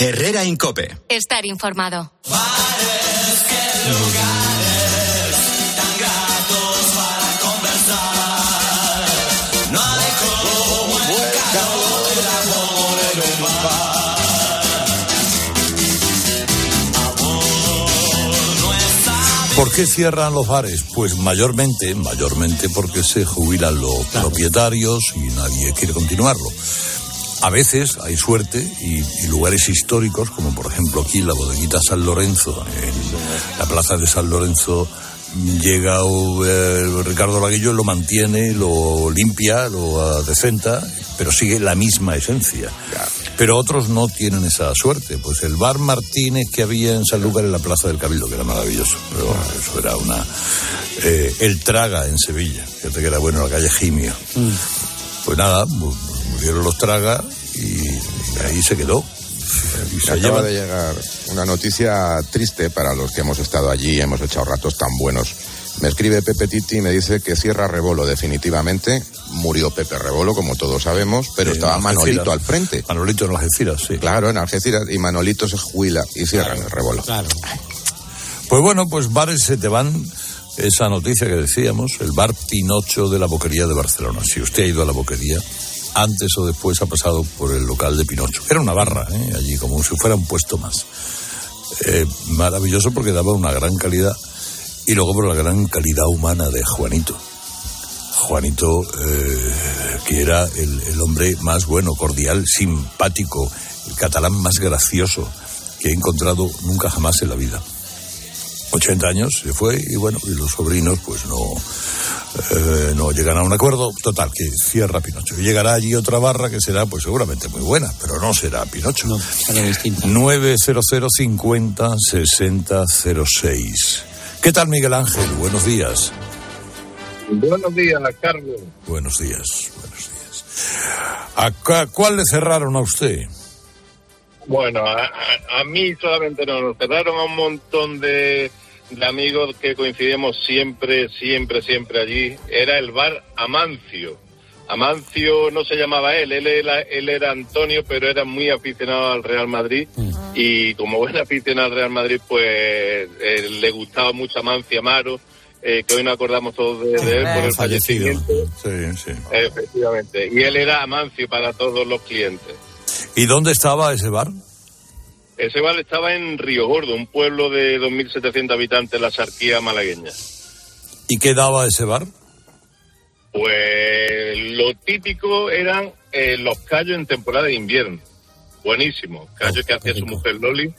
Herrera Incope. Estar informado. ¿Por qué cierran los bares? Pues mayormente, mayormente porque se jubilan los propietarios y nadie quiere continuarlo. A veces hay suerte y, y lugares históricos, como por ejemplo aquí la bodeguita San Lorenzo, en la plaza de San Lorenzo, llega eh, Ricardo Laguillo, lo mantiene, lo limpia, lo adecenta, pero sigue la misma esencia. Pero otros no tienen esa suerte. Pues el bar Martínez que había en Sanlúcar en la Plaza del Cabildo, que era maravilloso. Pero eso era una... eh, el Traga en Sevilla, fíjate que era bueno, en la calle Jimio. Pues nada, murieron los Traga y, ahí se quedó. Y se Acaba de llegar una noticia triste para los que hemos estado allí y hemos echado ratos tan buenos. Me escribe Pepe Titi y me dice que cierra Rebolo definitivamente. Murió Pepe Rebolo, como todos sabemos, pero Sí, estaba Manolito al frente. Manolito en Algeciras, sí. Claro, en Algeciras. Y Manolito se jubila y cierran el Rebolo. Pues bueno, pues bares se te van. Esa noticia que decíamos, el bar Pinocho de la Boquería de Barcelona. Si usted ha ido a la Boquería, antes o después ha pasado por el local de Pinocho. Era una barra, ¿eh? allí, como si fuera un puesto más. Eh, maravilloso porque daba una gran calidad y luego por la gran calidad humana de Juanito. Juanito, eh, que era el, el hombre más bueno, cordial, simpático, el catalán más gracioso que he encontrado nunca jamás en la vida. 80 años se fue y bueno, y los sobrinos pues no, eh, no llegan a un acuerdo. Total, que cierra Pinocho. Y llegará allí otra barra que será pues seguramente muy buena, pero no será Pinocho. No, será distinta. 90050 6006. ¿Qué tal Miguel Ángel? Buenos días. Buenos días, Carlos. Buenos días, buenos días. ¿A cu- cuál le cerraron a usted? Bueno, a, a- a mí solamente no, nos cerraron a un montón de, de amigos que coincidimos siempre, siempre, siempre allí. Era el bar Amancio. Amancio no se llamaba él, él era, él era Antonio, pero era muy aficionado al Real Madrid. Y como buen aficionado al Real Madrid, pues eh, le gustaba mucho Amancio Amaro, eh, que hoy nos acordamos todos de, de él por el Fallecido. fallecimiento. Sí, sí. Efectivamente. Y él era Amancio para todos los clientes. ¿Y dónde estaba ese bar? Ese bar estaba en Río Gordo, un pueblo de 2.700 habitantes la Sarquía malagueña. ¿Y qué daba ese bar? Pues lo típico eran eh, los callos en temporada de invierno. Buenísimo. Callos que hacía su mujer Loli.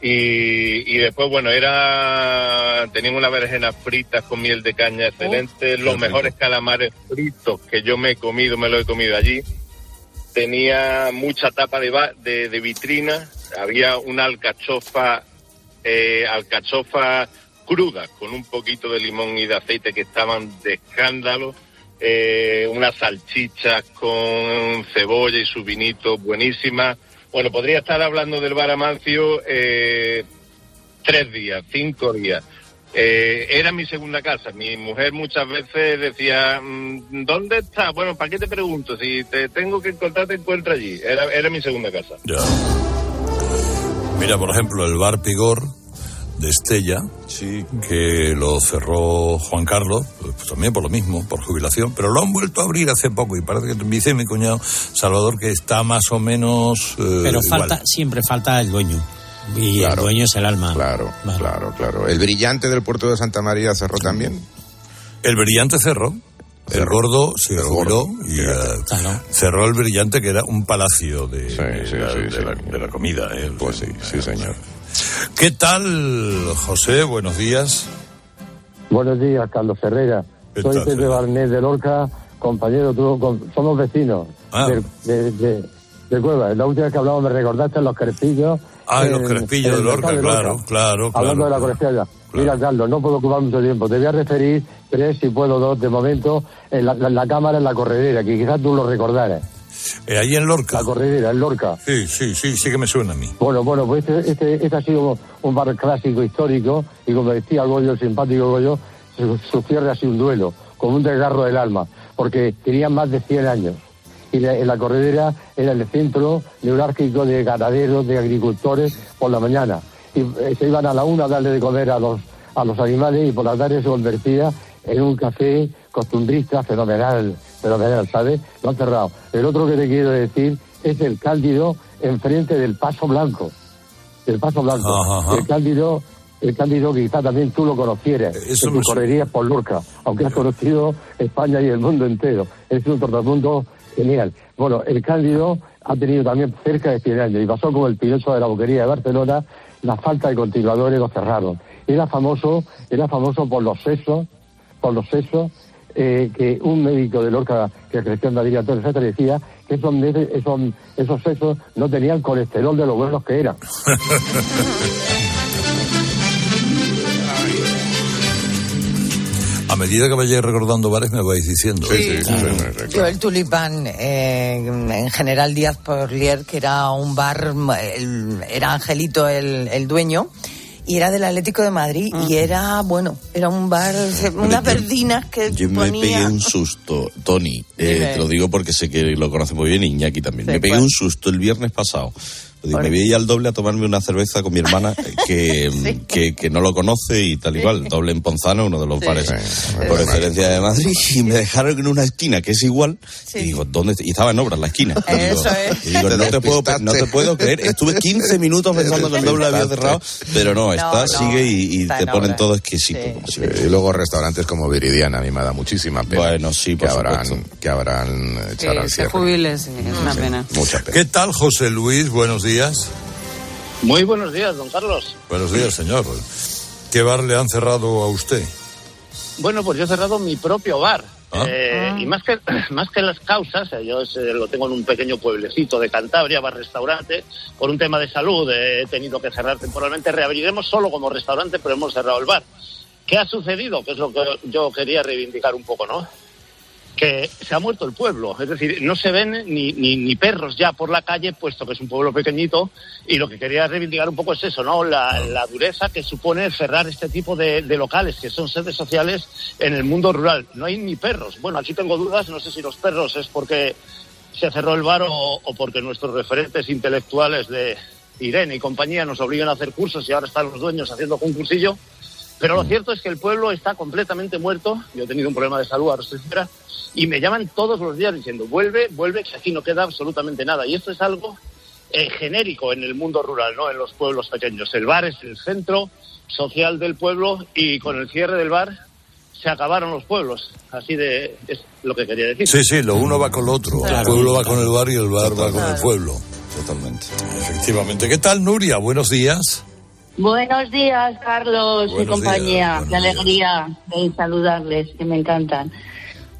Y, y después, bueno, era tenían unas berenjenas fritas con miel de caña excelente, los rico. mejores calamares fritos que yo me he comido, me lo he comido allí. Tenía mucha tapa de, de vitrina, había una alcachofa, eh, alcachofa cruda con un poquito de limón y de aceite que estaban de escándalo, eh, unas salchichas con cebolla y su vinito buenísimas. Bueno, podría estar hablando del bar Amancio eh, tres días, cinco días. Eh, era mi segunda casa. Mi mujer muchas veces decía, mm, ¿dónde está? Bueno, ¿para qué te pregunto? Si te tengo que encontrar, te encuentro allí. Era, era mi segunda casa. Ya. Mira, por ejemplo, el bar Pigor de Estella, que lo cerró Juan Carlos, pues también por lo mismo, por jubilación, pero lo han vuelto a abrir hace poco y parece que me dice mi cuñado Salvador que está más o menos eh, Pero igual. falta, siempre falta el dueño. Y el dueño es el alma. Claro, claro, claro. ¿El brillante del puerto de Santa María cerró también? El brillante cerró. El gordo se jubiló y eh, cerró el brillante que era un palacio de, de la, de la- de la comida. eh. Pues sí, sí, señor. ¿Qué tal, José? Buenos días. Buenos días, Carlos Ferreira. ¿Qué Soy tal, Pepe? Barnet de Lorca, compañero con- somos vecinos Ah. de, de, de- de Cueva. La última vez que hablamos me recordaste los crespillos. Ah, en los crespillos de Lorca, de claro, claro, Hablando de la claro. crespilla. Mira, Carlos, no puedo ocupar mucho tiempo. Te voy a referir tres, si puedo, dos de momento, en la, la- la cámara en la corredera, que quizás tú lo recordaras. Eh, ahí en Lorca. La corredera, en Lorca. Sí, sí, sí, sí que me suena a mí. Bueno, bueno, pues este, este, este ha sido un bar clásico histórico y como decía Goyo, el simpático Goyo, su, su cierre ha sido un duelo, como un desgarro del alma, porque tenía más de 100 años. Y la, en la corredera era el centro neurálgico de ganaderos, de agricultores por la mañana. Y eh, se iban a la una a darle de comer a los, a los animales y por la tarde se convertía en un café costumbrista fenomenal, fenomenal, ¿sabes? Lo han cerrado. El otro que te quiero decir es el Cándido enfrente del Paso Blanco. El Paso Blanco. Ajá, ajá. El Cándido, el Cándido quizá también tú lo conocieras. Eso que me tú suena. correrías por Lorca, aunque has conocido España y el mundo entero. Es un tortamundo genial. Bueno, el Cándido ha tenido también cerca de 100 años y pasó como el piloto de la boquería de Barcelona, la falta de continuadores lo cerraron. Era famoso, era famoso por los sesos, por los sesos, eh, que un médico de Lorca que creció en Madrid, Antonio Sastre, decía que esos, esos, esos sesos no tenían colesterol de lo buenos que eran. *laughs* medida que vayáis recordando bares me vais diciendo. ¿eh? Yo el Tulipán, eh, en General Díaz Porlier, que era un bar, el- era Angelito el, el dueño, y era del Atlético de Madrid, y era, bueno, era un bar, unas verdinas que Yo me ponía... pegué un susto, Tony, eh, te lo digo porque sé que lo conoce muy bien Iñaki también. Sí, me pegué ¿cuál? un susto el viernes pasado. Digo. Me voy al doble a tomarme una cerveza con mi hermana *laughs* que, que, que no lo conoce y tal igual. Doble en Ponzano, uno de los Sí. bares por excelencia de Madrid. Y me dejaron en una esquina que es igual. Y digo, ¿dónde? Y estaba en obras la esquina. Y digo, Eso es. y digo, no, te puedo, no te puedo creer. Estuve 15 minutos pensando que el doble había cerrado, pero no, está, no, sigue y, y está te en ponen obras. todo exquisito. Sí, y luego restaurantes como Viridiana, a mí me da muchísima pena. Bueno, sí, que por habrán, supuesto. que habrán echado al cierre. jubile, sí, es una pena. Mucha pena. ¿Qué tal, José Luis? Buenos días. Muy buenos días, don Carlos. Buenos días, señor. ¿Qué bar le han cerrado a usted? Bueno, pues yo he cerrado mi propio bar. Ah. Eh, y más que, *clears throat* más que las causas, eh, yo ese lo tengo en un pequeño pueblecito de Cantabria, bar-restaurante, por un tema de salud eh, he tenido que cerrar temporalmente. Reabriremos solo como restaurante, pero hemos cerrado el bar. ¿Qué ha sucedido? Que es lo que yo quería reivindicar un poco, ¿no? Que se ha muerto el pueblo, es decir, no se ven ni, ni, perros ya por la calle, puesto que es un pueblo pequeñito, y lo que quería reivindicar un poco es eso, ¿no? La, la dureza que supone cerrar este tipo de, locales, que son sedes sociales en el mundo rural. No hay ni perros. Bueno, aquí tengo dudas, no sé si los perros es porque se cerró el bar o, o porque nuestros referentes intelectuales de Irene y compañía nos obligan a hacer cursos y ahora están los dueños haciendo concursillo. Pero lo cierto es que el pueblo está completamente muerto. Yo he tenido un problema de salud, fuera, y me llaman todos los días diciendo, vuelve, vuelve, que aquí no queda absolutamente nada. Y esto es algo eh, genérico en el mundo rural, ¿no? En los pueblos pequeños. El bar es el centro social del pueblo y con el cierre del bar se acabaron los pueblos. Así de es lo que quería decir. Sí, sí, lo uno va con lo otro. El pueblo va con el bar y el bar va con el pueblo. Totalmente. Efectivamente. ¿Qué tal, Nuria? Buenos días. Buenos días, Carlos y compañía. días, Qué alegría de saludarles, que me encantan.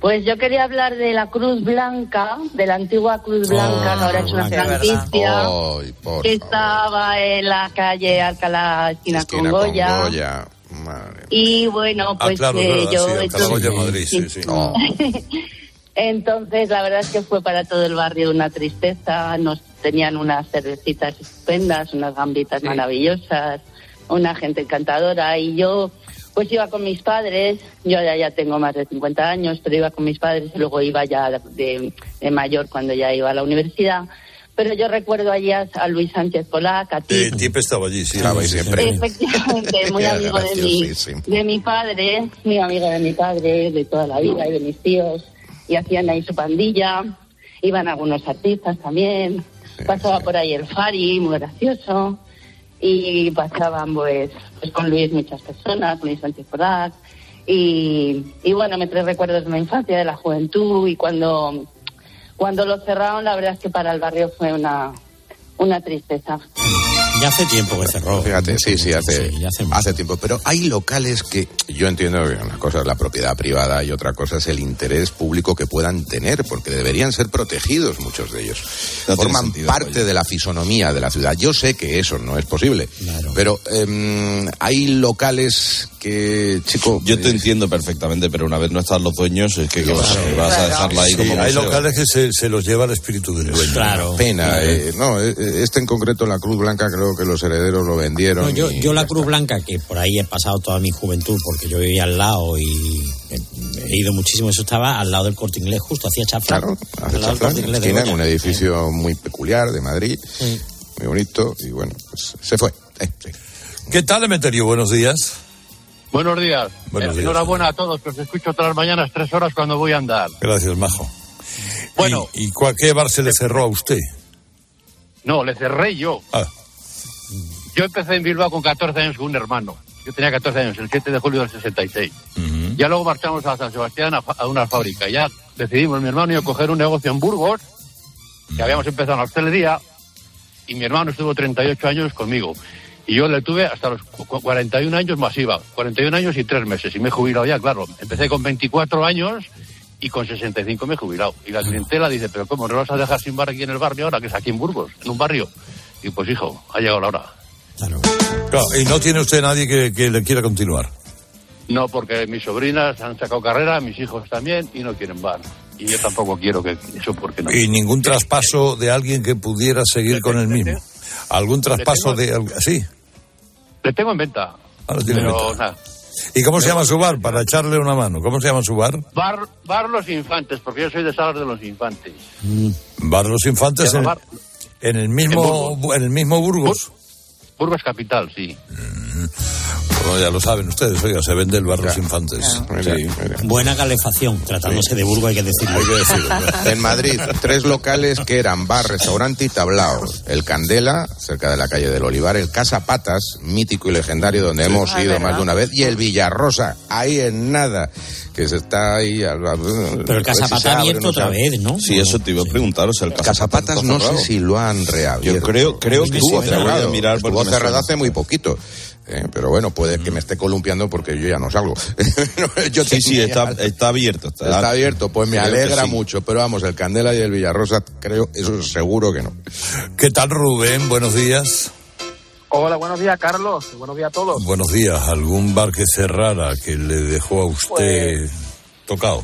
Pues yo quería hablar de la Cruz Blanca, de la antigua Cruz Blanca, que ahora es una franquicia, que estaba en la calle Alcalá, esquina, esquina con con Goya. Madre. Y bueno, Ah, pues claro, eh, verdad, yo... sí, Alcalá entonces- Goya, Madrid, sí, sí. Oh. *laughs* Entonces, la verdad es que fue para todo el barrio una tristeza. Nos tenían unas cervecitas estupendas, unas gambitas maravillosas, una gente encantadora. Y yo, pues iba con mis padres. Yo ya, ya tengo más de 50 años, pero iba con mis padres y luego iba ya de, de mayor cuando ya iba a la universidad. Pero yo recuerdo allí a, Luis Sánchez Polac, a ti, Eh, Tipe estaba allí, sí. Estaba ahí siempre. Efectivamente, *laughs* muy amigo de mi, graciosísimo. de mi padre, muy amigo de mi padre de toda la vida y de mis tíos. Y hacían ahí su pandilla, iban algunos artistas también. Pasaba por ahí el Fari, muy gracioso. Y pasaban pues, pues con Luis muchas personas, Luis Sánchez Polac. Y, y bueno, me trae recuerdos de la infancia, de la juventud. Y cuando, cuando lo cerraron, la verdad es que para el barrio fue una, una tristeza. Ya hace tiempo que cerró. Fíjate, sí, sí, hace, Sí, hace hace tiempo. Pero hay locales que yo entiendo que una cosa es la propiedad privada y otra cosa es el interés público que puedan tener, porque deberían ser protegidos muchos de ellos. No Forman sentido, parte de la fisonomía de la ciudad. Yo sé que eso no es posible, pero em, hay locales que, chico... Yo te entiendo perfectamente, pero una vez no están los dueños, es que ¿qué vas, a- vas a dejarla ahí Sí, como hay museo? locales que se, se los lleva el espíritu del dueño. Claro. Pena, eh, no, eh, este en concreto, la Cruz Blanca, creo que los herederos lo vendieron. No, yo, yo la Cruz. Blanca, que por ahí he pasado toda mi juventud, porque yo vivía al lado y he, ido muchísimo, eso estaba al lado del corte inglés, justo hacía chaflán. Claro, del chaflán, esquina, en un edificio muy peculiar de Madrid, Sí. muy bonito, y bueno, pues se fue. Eh, sí. ¿Qué tal, Emeterio? Buenos días. Buenos días. Buenos Eh, días. Enhorabuena a todos, que os escucho todas las mañanas tres horas cuando voy a andar. Gracias, Majo. Bueno. ¿Y, y cuál- qué bar se le cerró a usted? No, le cerré yo. Ah. Yo empecé en Bilbao con 14 años con un hermano. Yo tenía 14 años, el 7 de julio del 66. Ya luego marchamos a San Sebastián a, a una fábrica. Ya decidimos, mi hermano y yo, coger un negocio en Burgos, que habíamos empezado en la hostelería, y mi hermano estuvo 38 años conmigo. Y yo le tuve hasta los cu- cu- 41 años masiva, 41 años y 3 meses. Y me he jubilado ya, claro. Empecé con 24 años y con 65 me he jubilado. Y la clientela dice, pero ¿cómo nos vas a dejar sin bar aquí en el barrio ahora, que es aquí en Burgos, en un barrio? Y pues hijo, ha llegado la hora. Claro, ¿Y no tiene usted nadie que, que le quiera continuar? No, porque mis sobrinas han sacado carrera, mis hijos también, y no quieren bar. Y yo tampoco quiero que eso porque no. ¿Y ningún traspaso de alguien que pudiera seguir con el mismo? ¿Algún traspaso de...? Sí. Le tengo en venta. Ah, lo tiene en pero venta. nada. ¿Y cómo se llama su bar? Para echarle una mano. ¿Cómo se llama su bar? Bar, bar Los Infantes, porque yo soy de Salas de los Infantes. Bar Los Infantes en, llama en el mismo en el mismo Burgos. Burgos Capital, sí. Bueno, ya lo saben ustedes, oiga, se vende el Bar Los Infantes. Sí. Buena calefacción, tratándose de Burgos hay que decirlo. Hay que decirlo. *laughs* En Madrid, tres locales que eran bar, restaurante y tablao. El Candela, cerca de la calle del Olivar, el Casa Patas, mítico y legendario, donde Sí. hemos Ah, ido ¿verdad? más de una vez, y el Villarrosa, ahí en nada, que se está ahí... Pero el Casapata ha abierto otra vez, ¿no? Sí, eso te iba a preguntar. O sea, el Casapatas no sé si lo han reabierto. Yo creo- creo que sí, te voy a mirar porque Suena. hace muy poquito. ¿eh? pero bueno, puede que me esté columpiando porque yo ya no salgo. *laughs* yo Sí, sí, está, está abierto. Está, Está abierto, pues me alegra sí. mucho, pero vamos, el Candela y el Villarrosa, creo, eso seguro que no. ¿Qué tal, Rubén? Buenos días. Hola, buenos días, Carlos. Buenos días a todos. Buenos días. ¿Algún bar que cerrara que le dejó a usted Pues- tocado?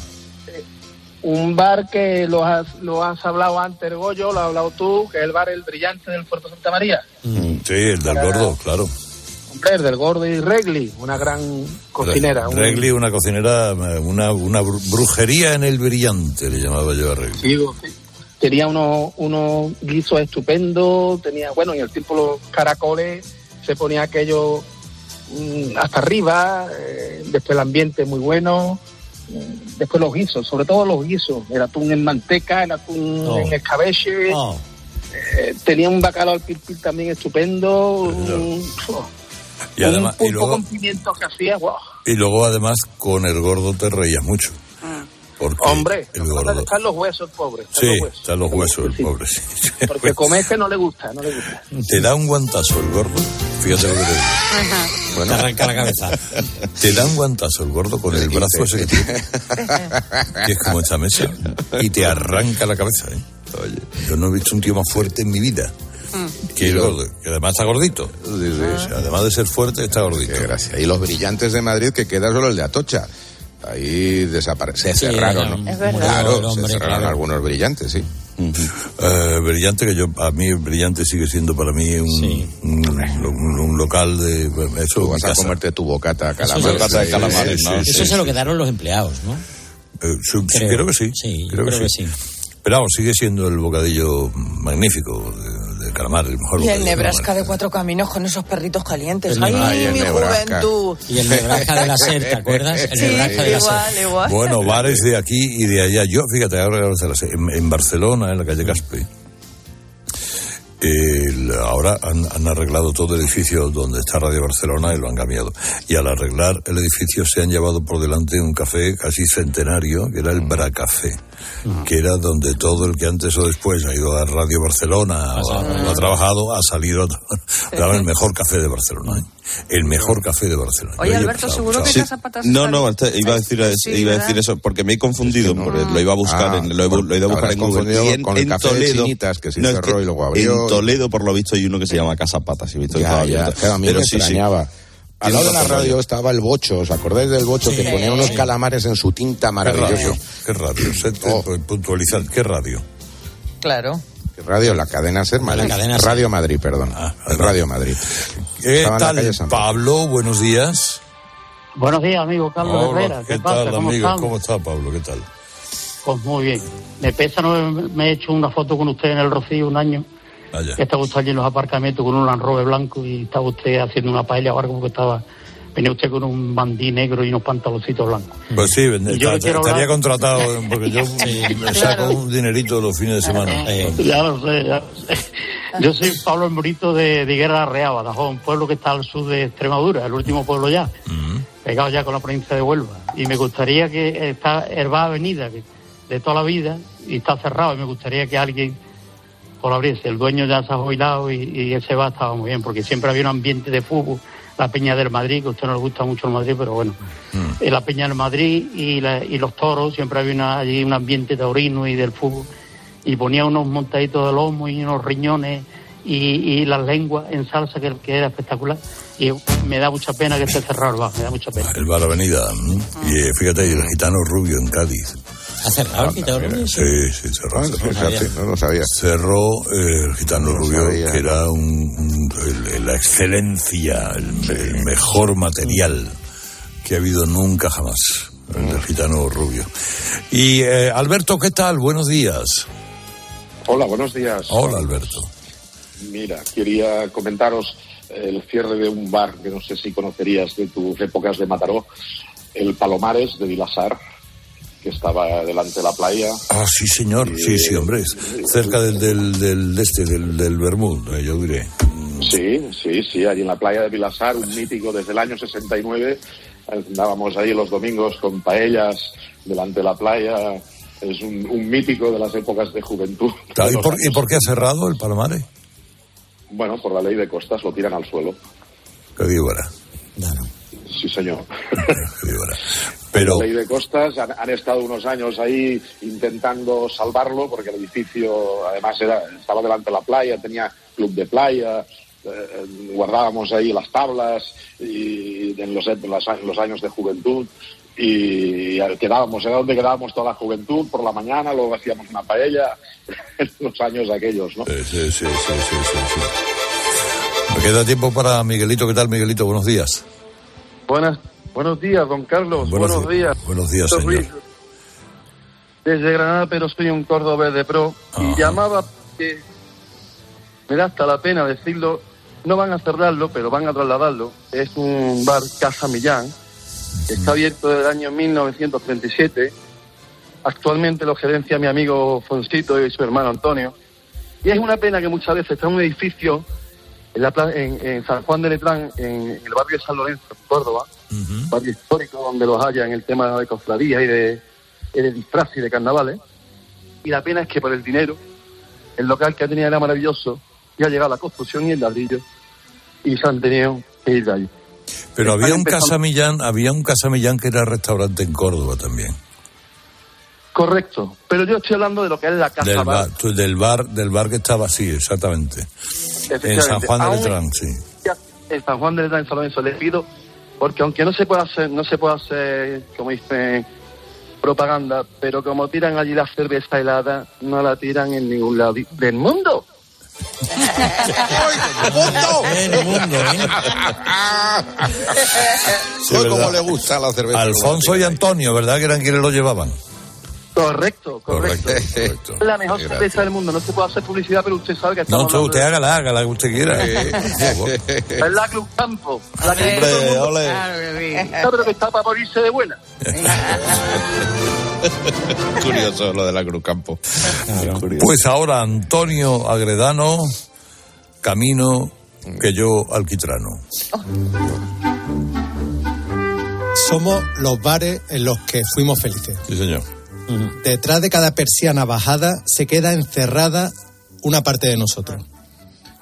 Un bar que lo has, lo has hablado antes, Goyo, lo has hablado tú, que es el bar El Brillante del Puerto Santa María. Mm, Sí, el del gordo, claro. Hombre, el del Gordo y Regli, una gran cocinera. un- Regli, una cocinera, una, una bru- brujería en el brillante, le llamaba yo a Regli. Digo, sí. Tenía unos, unos guisos estupendos, tenía, bueno, en el tiempo los caracoles, se ponía aquello mm, hasta arriba, eh, después el ambiente muy bueno, después los guisos, sobre todo los guisos, el atún en manteca, el atún Oh. en escabeche, Oh. eh, tenía un bacalao al pil pil también estupendo, un, Y además, un y luego, con pimientos que hacía, guau. y luego además con el gordo te reías mucho. Porque Hombre, el gordo. están los huesos, pobre. Están Sí, los huesos. están los huesos, el pobre. sí. *laughs* Porque comer que no le gusta, no le gusta. Te da un guantazo el gordo. Fíjate lo que te digo. Bueno, Te arranca la cabeza. *laughs* Te da un guantazo el gordo con el brazo ese que tiene, *laughs* que es como esta mesa, y te arranca la cabeza. ¿eh? Oye, yo no he visto un tío más fuerte en mi vida que el gordo, que además está gordito. O sea, además de ser fuerte, está gordito. Gracias. Y los brillantes de Madrid, que queda solo el de Atocha. Ahí desapareció. Se Sí, cerraron. era- ¿no? Es verdad. Claro, hombre, se cerraron claro. algunos brillantes, sí. Eh, brillante que yo a mí brillante sigue siendo para mí un, un, un- un local de eso Tú vas a casa. comerte tu bocata Eso, calamares. Bocata de Sí, calamares, sí, ¿no? sí, Eso sí, se lo sí. quedaron los empleados, ¿no? Eh, su- sí, creo, que sí. Sí, creo, que, sí. Pero vamos, sigue siendo el bocadillo magnífico de calamar, el mejor Y el Nebraska de cuatro caminos con esos perritos calientes. El ¡Ay, mi Nebraska. juventud! Y el Nebraska de la SER, ¿te acuerdas? El Sí, Nebraska de la SER. igual, igual. Bueno, bares de aquí y de allá. Yo, fíjate, ahora en, en Barcelona, en la calle Caspe, el- ahora han, han arreglado todo el edificio donde está Radio Barcelona y lo han cambiado. Y al arreglar el edificio se han llevado por delante un café casi centenario, que era el Bracafé, que era donde todo el que antes o después ha ido a Radio Barcelona o, ha- o ha trabajado ha salido. Era *laughs* el mejor café de Barcelona. ¿eh? El mejor café de Barcelona. Oye, Yo- Alberto, seguro que Sí. No, no, iba a decir, Sí, iba a decir eso, porque me he confundido, porque lo iba a buscar, Ah, en, lo, he, bu- lo he ido a buscar en Google. confundido Y en, con el en café de Toledo, Chinitas, que se no, es cerró y luego abrió. En Toledo, por lo visto, hay uno que se llama Casa Patas. y he visto que Ya, que a Pero me sí, sí. Al lado de la radio estaba el bocho, ¿os acordáis del bocho Sí. que ponía unos calamares en su tinta ¿Qué radio? maravilloso? ¿Qué radio? *clears throat* Se- te- puntualizar, ¿qué radio? Claro. ¿Qué radio? La cadena Ser Madrid. cadena Ser. Radio Madrid, perdón. Radio Madrid. ¿Qué Estaba la tal, Pablo? Buenos días. Buenos días, amigo Carlos Hola, Herrera. ¿Qué, pasa? tal, ¿Cómo amigo? están? ¿Cómo está, Pablo? ¿Qué tal? Pues muy bien. Me pesa, no me, me he hecho una foto con usted en el Rocío un año. Vaya. Estaba usted allí en los aparcamientos con un Land Rover blanco y estaba usted haciendo una paella o algo porque estaba... Venía usted con un bandí negro y unos pantaloncitos blancos. Pues sí, yo quiero estaría hablar- contratado porque yo *laughs* me saco un dinerito los fines de semana. Ya lo sé, ya lo sé. Yo soy Pablo Embrito de, de Guerra Real, Badajoz, un pueblo que está al sur de Extremadura, el último pueblo ya, pegado ya con la provincia de Huelva. Y me gustaría que está Herba Avenida, de toda la vida, y está cerrado, y me gustaría que alguien por abriese. El dueño ya se ha jubilado y, y ese va estaba muy bien, porque siempre había un ambiente de fútbol, la Peña del Madrid, que a usted no le gusta mucho el Madrid, pero bueno, en la Peña del Madrid y, la- y los toros, siempre había una- allí un ambiente taurino y del fútbol, y ponía unos montaditos de lomo y unos riñones y, y las lenguas en salsa, que, que era espectacular, y me da mucha pena que esté cerrado el bar, me da mucha pena. El Bar Avenida. ¿m? Y eh, fíjate, el gitano rubio en Cádiz. ¿Ha cerrado el Gitano Rubio? Sí, sí, cerró. Ah, cerró. no lo sabía. Cerró eh, el gitano No rubio, sabía. que era un, un- el- la excelencia, el, el mejor material que ha habido nunca jamás. El del gitano rubio. Y eh, Alberto, ¿qué tal? Buenos días. Hola, buenos días. Hola, Alberto. Mira, quería comentaros el cierre de un bar que no sé si conocerías de tus épocas de Mataró, el Palomares de Vilasar, que estaba delante de la playa. Ah, sí, señor. Sí, sí, hombre. es cerca del, del, del este, del, del Bermud, eh, yo diré. Sí, sí, sí, allí en la playa de Vilasar, un mítico desde el año 69. Andábamos ahí los domingos con paellas delante de la playa. Es un, un mítico de las épocas de juventud. Claro, ¿Y por, ¿Y por qué ha cerrado el Palomare? Bueno, por la ley de costas lo tiran al suelo. Que viva. Sí, señor. Pero- La ley de costas han, han estado unos años ahí intentando salvarlo porque el edificio además era, estaba delante de la playa, tenía club de playa, eh, guardábamos ahí las tablas y en los, en los, en los años de juventud y quedábamos, era donde quedábamos toda la juventud por la mañana, luego hacíamos una paella *laughs* en los años aquellos, ¿no? Sí, sí, sí, sí. Me queda tiempo para Miguelito. ¿Qué tal, Miguelito? Buenos días. Buenas, buenos días, don Carlos. Buenos días. buenos días, señor. Desde Granada, pero soy un cordobés de pro. Y llamaba porque me da hasta la pena decirlo. No van a cerrarlo, pero van a trasladarlo. Es un bar Casa Millán, que está abierto desde el año 1937. Actualmente lo gerencia mi amigo Fonsito y su hermano Antonio. Y es una pena que muchas veces está en un edificio en, la en, en San Juan de Letrán, en, el barrio de San Lorenzo, en Córdoba, barrio histórico donde los haya en el tema de cofradías y de, de disfraces y de carnavales. Y la pena es que por el dinero, el local que tenía era maravilloso, y ha llegado la construcción y el ladrillo, y se han tenido que ir de ahí. Pero Están había un empezando- Casamillán, había un Casamillán que era restaurante en Córdoba también. Correcto, pero yo estoy hablando de lo que es la casa Del bar. del bar, del bar que estaba así, exactamente. En Efectivamente. San Juan de Aún Letrán, sí. en San Juan de Letrán, en San Lorenzo, les pido, porque aunque no se pueda hacer, no se puede hacer, como dicen, propaganda, pero como tiran allí la cerveza helada, no la tiran en ningún lado del mundo. *laughs* El mundo, ¿eh? Sí, ¿verdad? le gusta la cerveza. Alfonso y Antonio, ¿verdad? Que eran quienes lo llevaban. Correcto, correcto. Correcto. Es la mejor cerveza del mundo. No se puede hacer publicidad, pero usted sabe que No, estamos usted, de- hágala, hágala que usted quiera. Es la Club Campo. La que todo el mundo- Está, pero que está para morirse de buena. *laughs* Curioso lo de la Cruz Campo. Pues ahora Antonio Agredano, camino que yo alquitrano. Somos los bares en los que fuimos felices. Sí, señor. Detrás de cada persiana bajada se queda encerrada una parte de nosotros.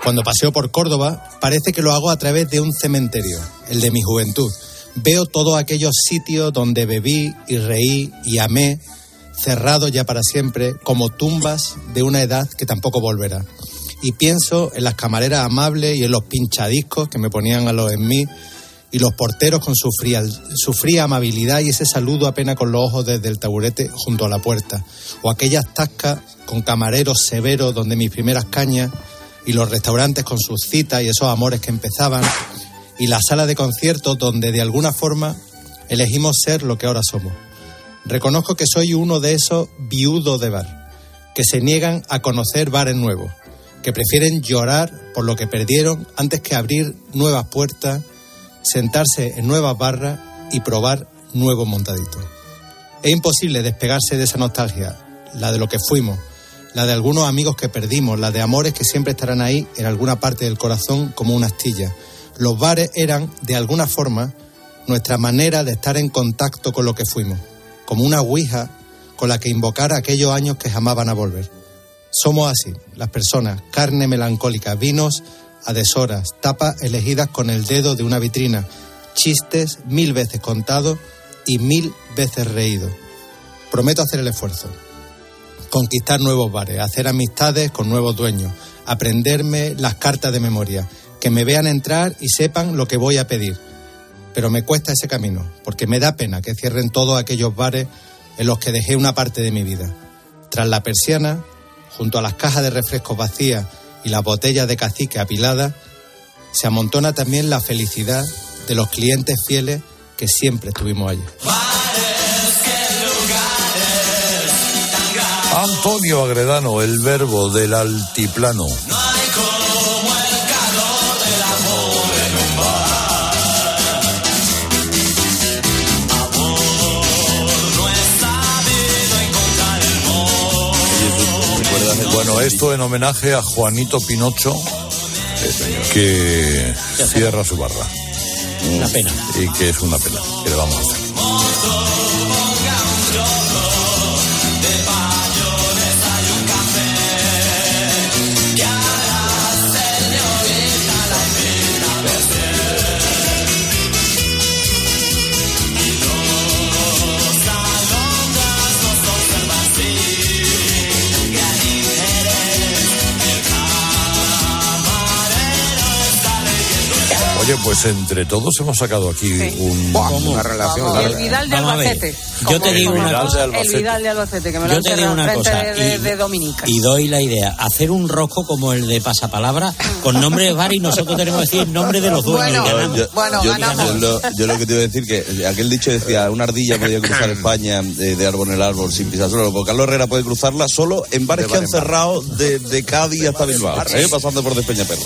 Cuando paseo por Córdoba, parece que lo hago a través de un cementerio, el de mi juventud. Veo todos aquellos sitios donde bebí y reí y amé, cerrados ya para siempre, como tumbas de una edad que tampoco volverá. Y pienso en las camareras amables y en los pinchadiscos que me ponían a los en mí, y los porteros con su fría, su fría amabilidad y ese saludo apenas con los ojos desde el taburete junto a la puerta, o aquellas tascas con camareros severos donde mis primeras cañas, y los restaurantes con sus citas y esos amores que empezaban, y la sala de conciertos donde de alguna forma elegimos ser lo que ahora somos. Reconozco que soy uno de esos viudos de bar, que se niegan a conocer bares nuevos, que prefieren llorar por lo que perdieron antes que abrir nuevas puertas sentarse en nuevas barras y probar nuevos montaditos. Es imposible despegarse de esa nostalgia, la de lo que fuimos, la de algunos amigos que perdimos, la de amores que siempre estarán ahí en alguna parte del corazón como una astilla. Los bares eran, de alguna forma, nuestra manera de estar en contacto con lo que fuimos, como una ouija con la que invocar aquellos años que jamás van a volver. Somos así, las personas, carne melancólica, vinos a deshoras, tapas elegidas con el dedo de una vitrina, chistes mil veces contados y mil veces reídos. Prometo hacer el esfuerzo, conquistar nuevos bares, hacer amistades con nuevos dueños, aprenderme las cartas de memoria, que me vean entrar y sepan lo que voy a pedir. Pero me cuesta ese camino, porque me da pena que cierren todos aquellos bares en los que dejé una parte de mi vida. Tras la persiana, junto a las cajas de refrescos vacías y las botellas de cacique apiladas, se amontona también la felicidad de los clientes fieles que siempre estuvimos allí. Antonio Agredano, el verbo del altiplano. Esto en homenaje a Juanito Pinocho, que cierra su barra. Una pena. Y que es una pena. que le vamos a hacer? Oye, pues entre todos hemos sacado aquí un, una relación Vamos, el Vidal de. Albacete. Yo te digo el una cosa. El Vidal de Albacete, que me lo Yo te digo una cosa. de, de, y- de Dominica. Y doy la idea. Hacer un rosco como el de pasapalabra con nombre de bar y nosotros tenemos que decir el nombre de los dueños. Bueno, ganamos. yo, Bueno, yo- ganamos. yo lo, yo lo que te iba a decir que aquel dicho decía una ardilla podía cruzar *coughs* España eh, de árbol en árbol sin pisar suelo, porque Carlos Herrera puede cruzarla solo en bares que han cerrado de, de Cádiz hasta Bilbao, ¿eh? pasando por Despeñaperro.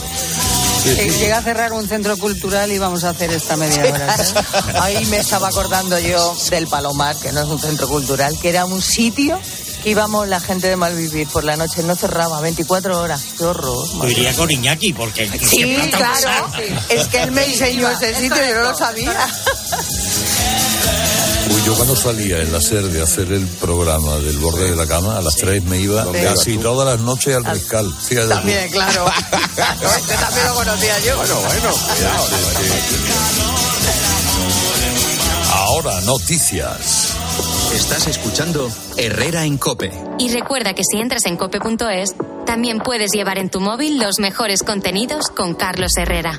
Eh, Llega a cerrar un centro cultural y vamos a hacer esta media hora. *laughs* Ahí me estaba acordando yo del Palomar, que no es un centro cultural, que era un sitio que íbamos la gente de Malvivir por la noche, no cerraba, 24 horas. Qué horror. Yo iría con Iñaki porque Sí, claro. Es que él me enseñó ese sitio y yo no lo sabía. Yo cuando salía en la SER de hacer el programa del borde de la cama, a las 3 me iba ¿Dónde casi tú? todas las noches al. Fíjate tú. También, claro. *laughs* Claro, Este también lo conocía yo. Bueno, bueno, cuidado. *laughs* Ahora, noticias. Estás escuchando Herrera en Cope. Y recuerda que si entras en cope.es, también puedes llevar en tu móvil los mejores contenidos con Carlos Herrera.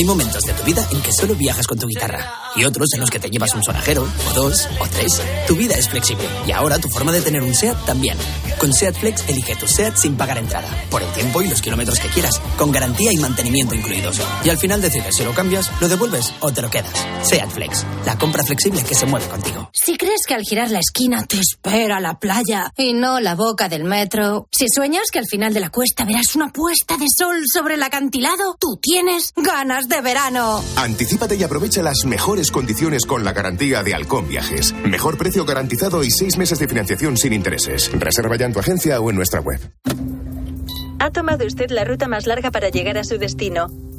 Hay momentos de tu vida en que solo viajas con tu guitarra y otros en los que te llevas un sonajero, o dos, o tres. Tu vida es flexible y ahora tu forma de tener un SEAT también. Con SEAT Flex elige tu SEAT sin pagar entrada, por el tiempo y los kilómetros que quieras, con garantía y mantenimiento incluidos. Y al final decides si lo cambias, lo devuelves o te lo quedas. SEAT Flex, la compra flexible que se mueve contigo. Si crees que al girar la esquina te espera la playa y no la boca del metro, si sueñas que al final de la cuesta verás una puesta de sol sobre el acantilado, tú tienes ganas de verano. Anticípate y aprovecha las mejores condiciones con la garantía de Halcón Viajes. Mejor precio garantizado y seis meses de financiación sin intereses. Reserva ya en tu agencia o en nuestra web. Ha tomado usted la ruta más larga para llegar a su destino.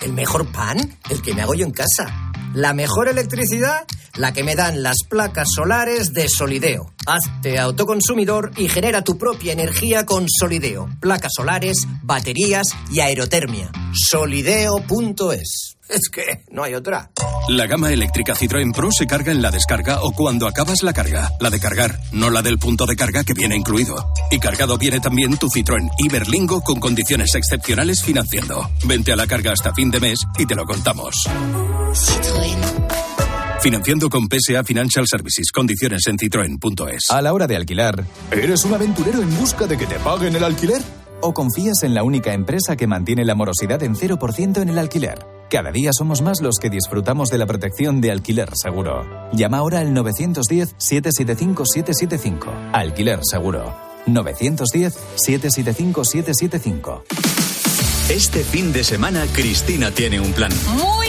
El mejor pan, el que me hago yo en casa. La mejor electricidad, la que me dan las placas solares de Solideo. Hazte autoconsumidor y genera tu propia energía con Solideo. Placas solares, baterías y aerotermia. Solideo.es. *laughs* Es que no hay otra. La gama eléctrica Citroën Pro se carga en la descarga o cuando acabas la carga. La de cargar, no la del punto de carga que viene incluido. Y cargado viene también tu Citroën Iberlingo con condiciones excepcionales financiando. Vente a la carga hasta fin de mes y te lo contamos. Financiando con PSA Financial Services. Condiciones en citroen.es. A la hora de alquilar, ¿eres un aventurero en busca de que te paguen el alquiler? ¿O confías en la única empresa que mantiene la morosidad en 0% en el alquiler? Cada día somos más los que disfrutamos de la protección de alquiler seguro. Llama ahora al 910-775-775. Alquiler seguro. 910-775-775. Este fin de semana Cristina tiene un plan. Muy,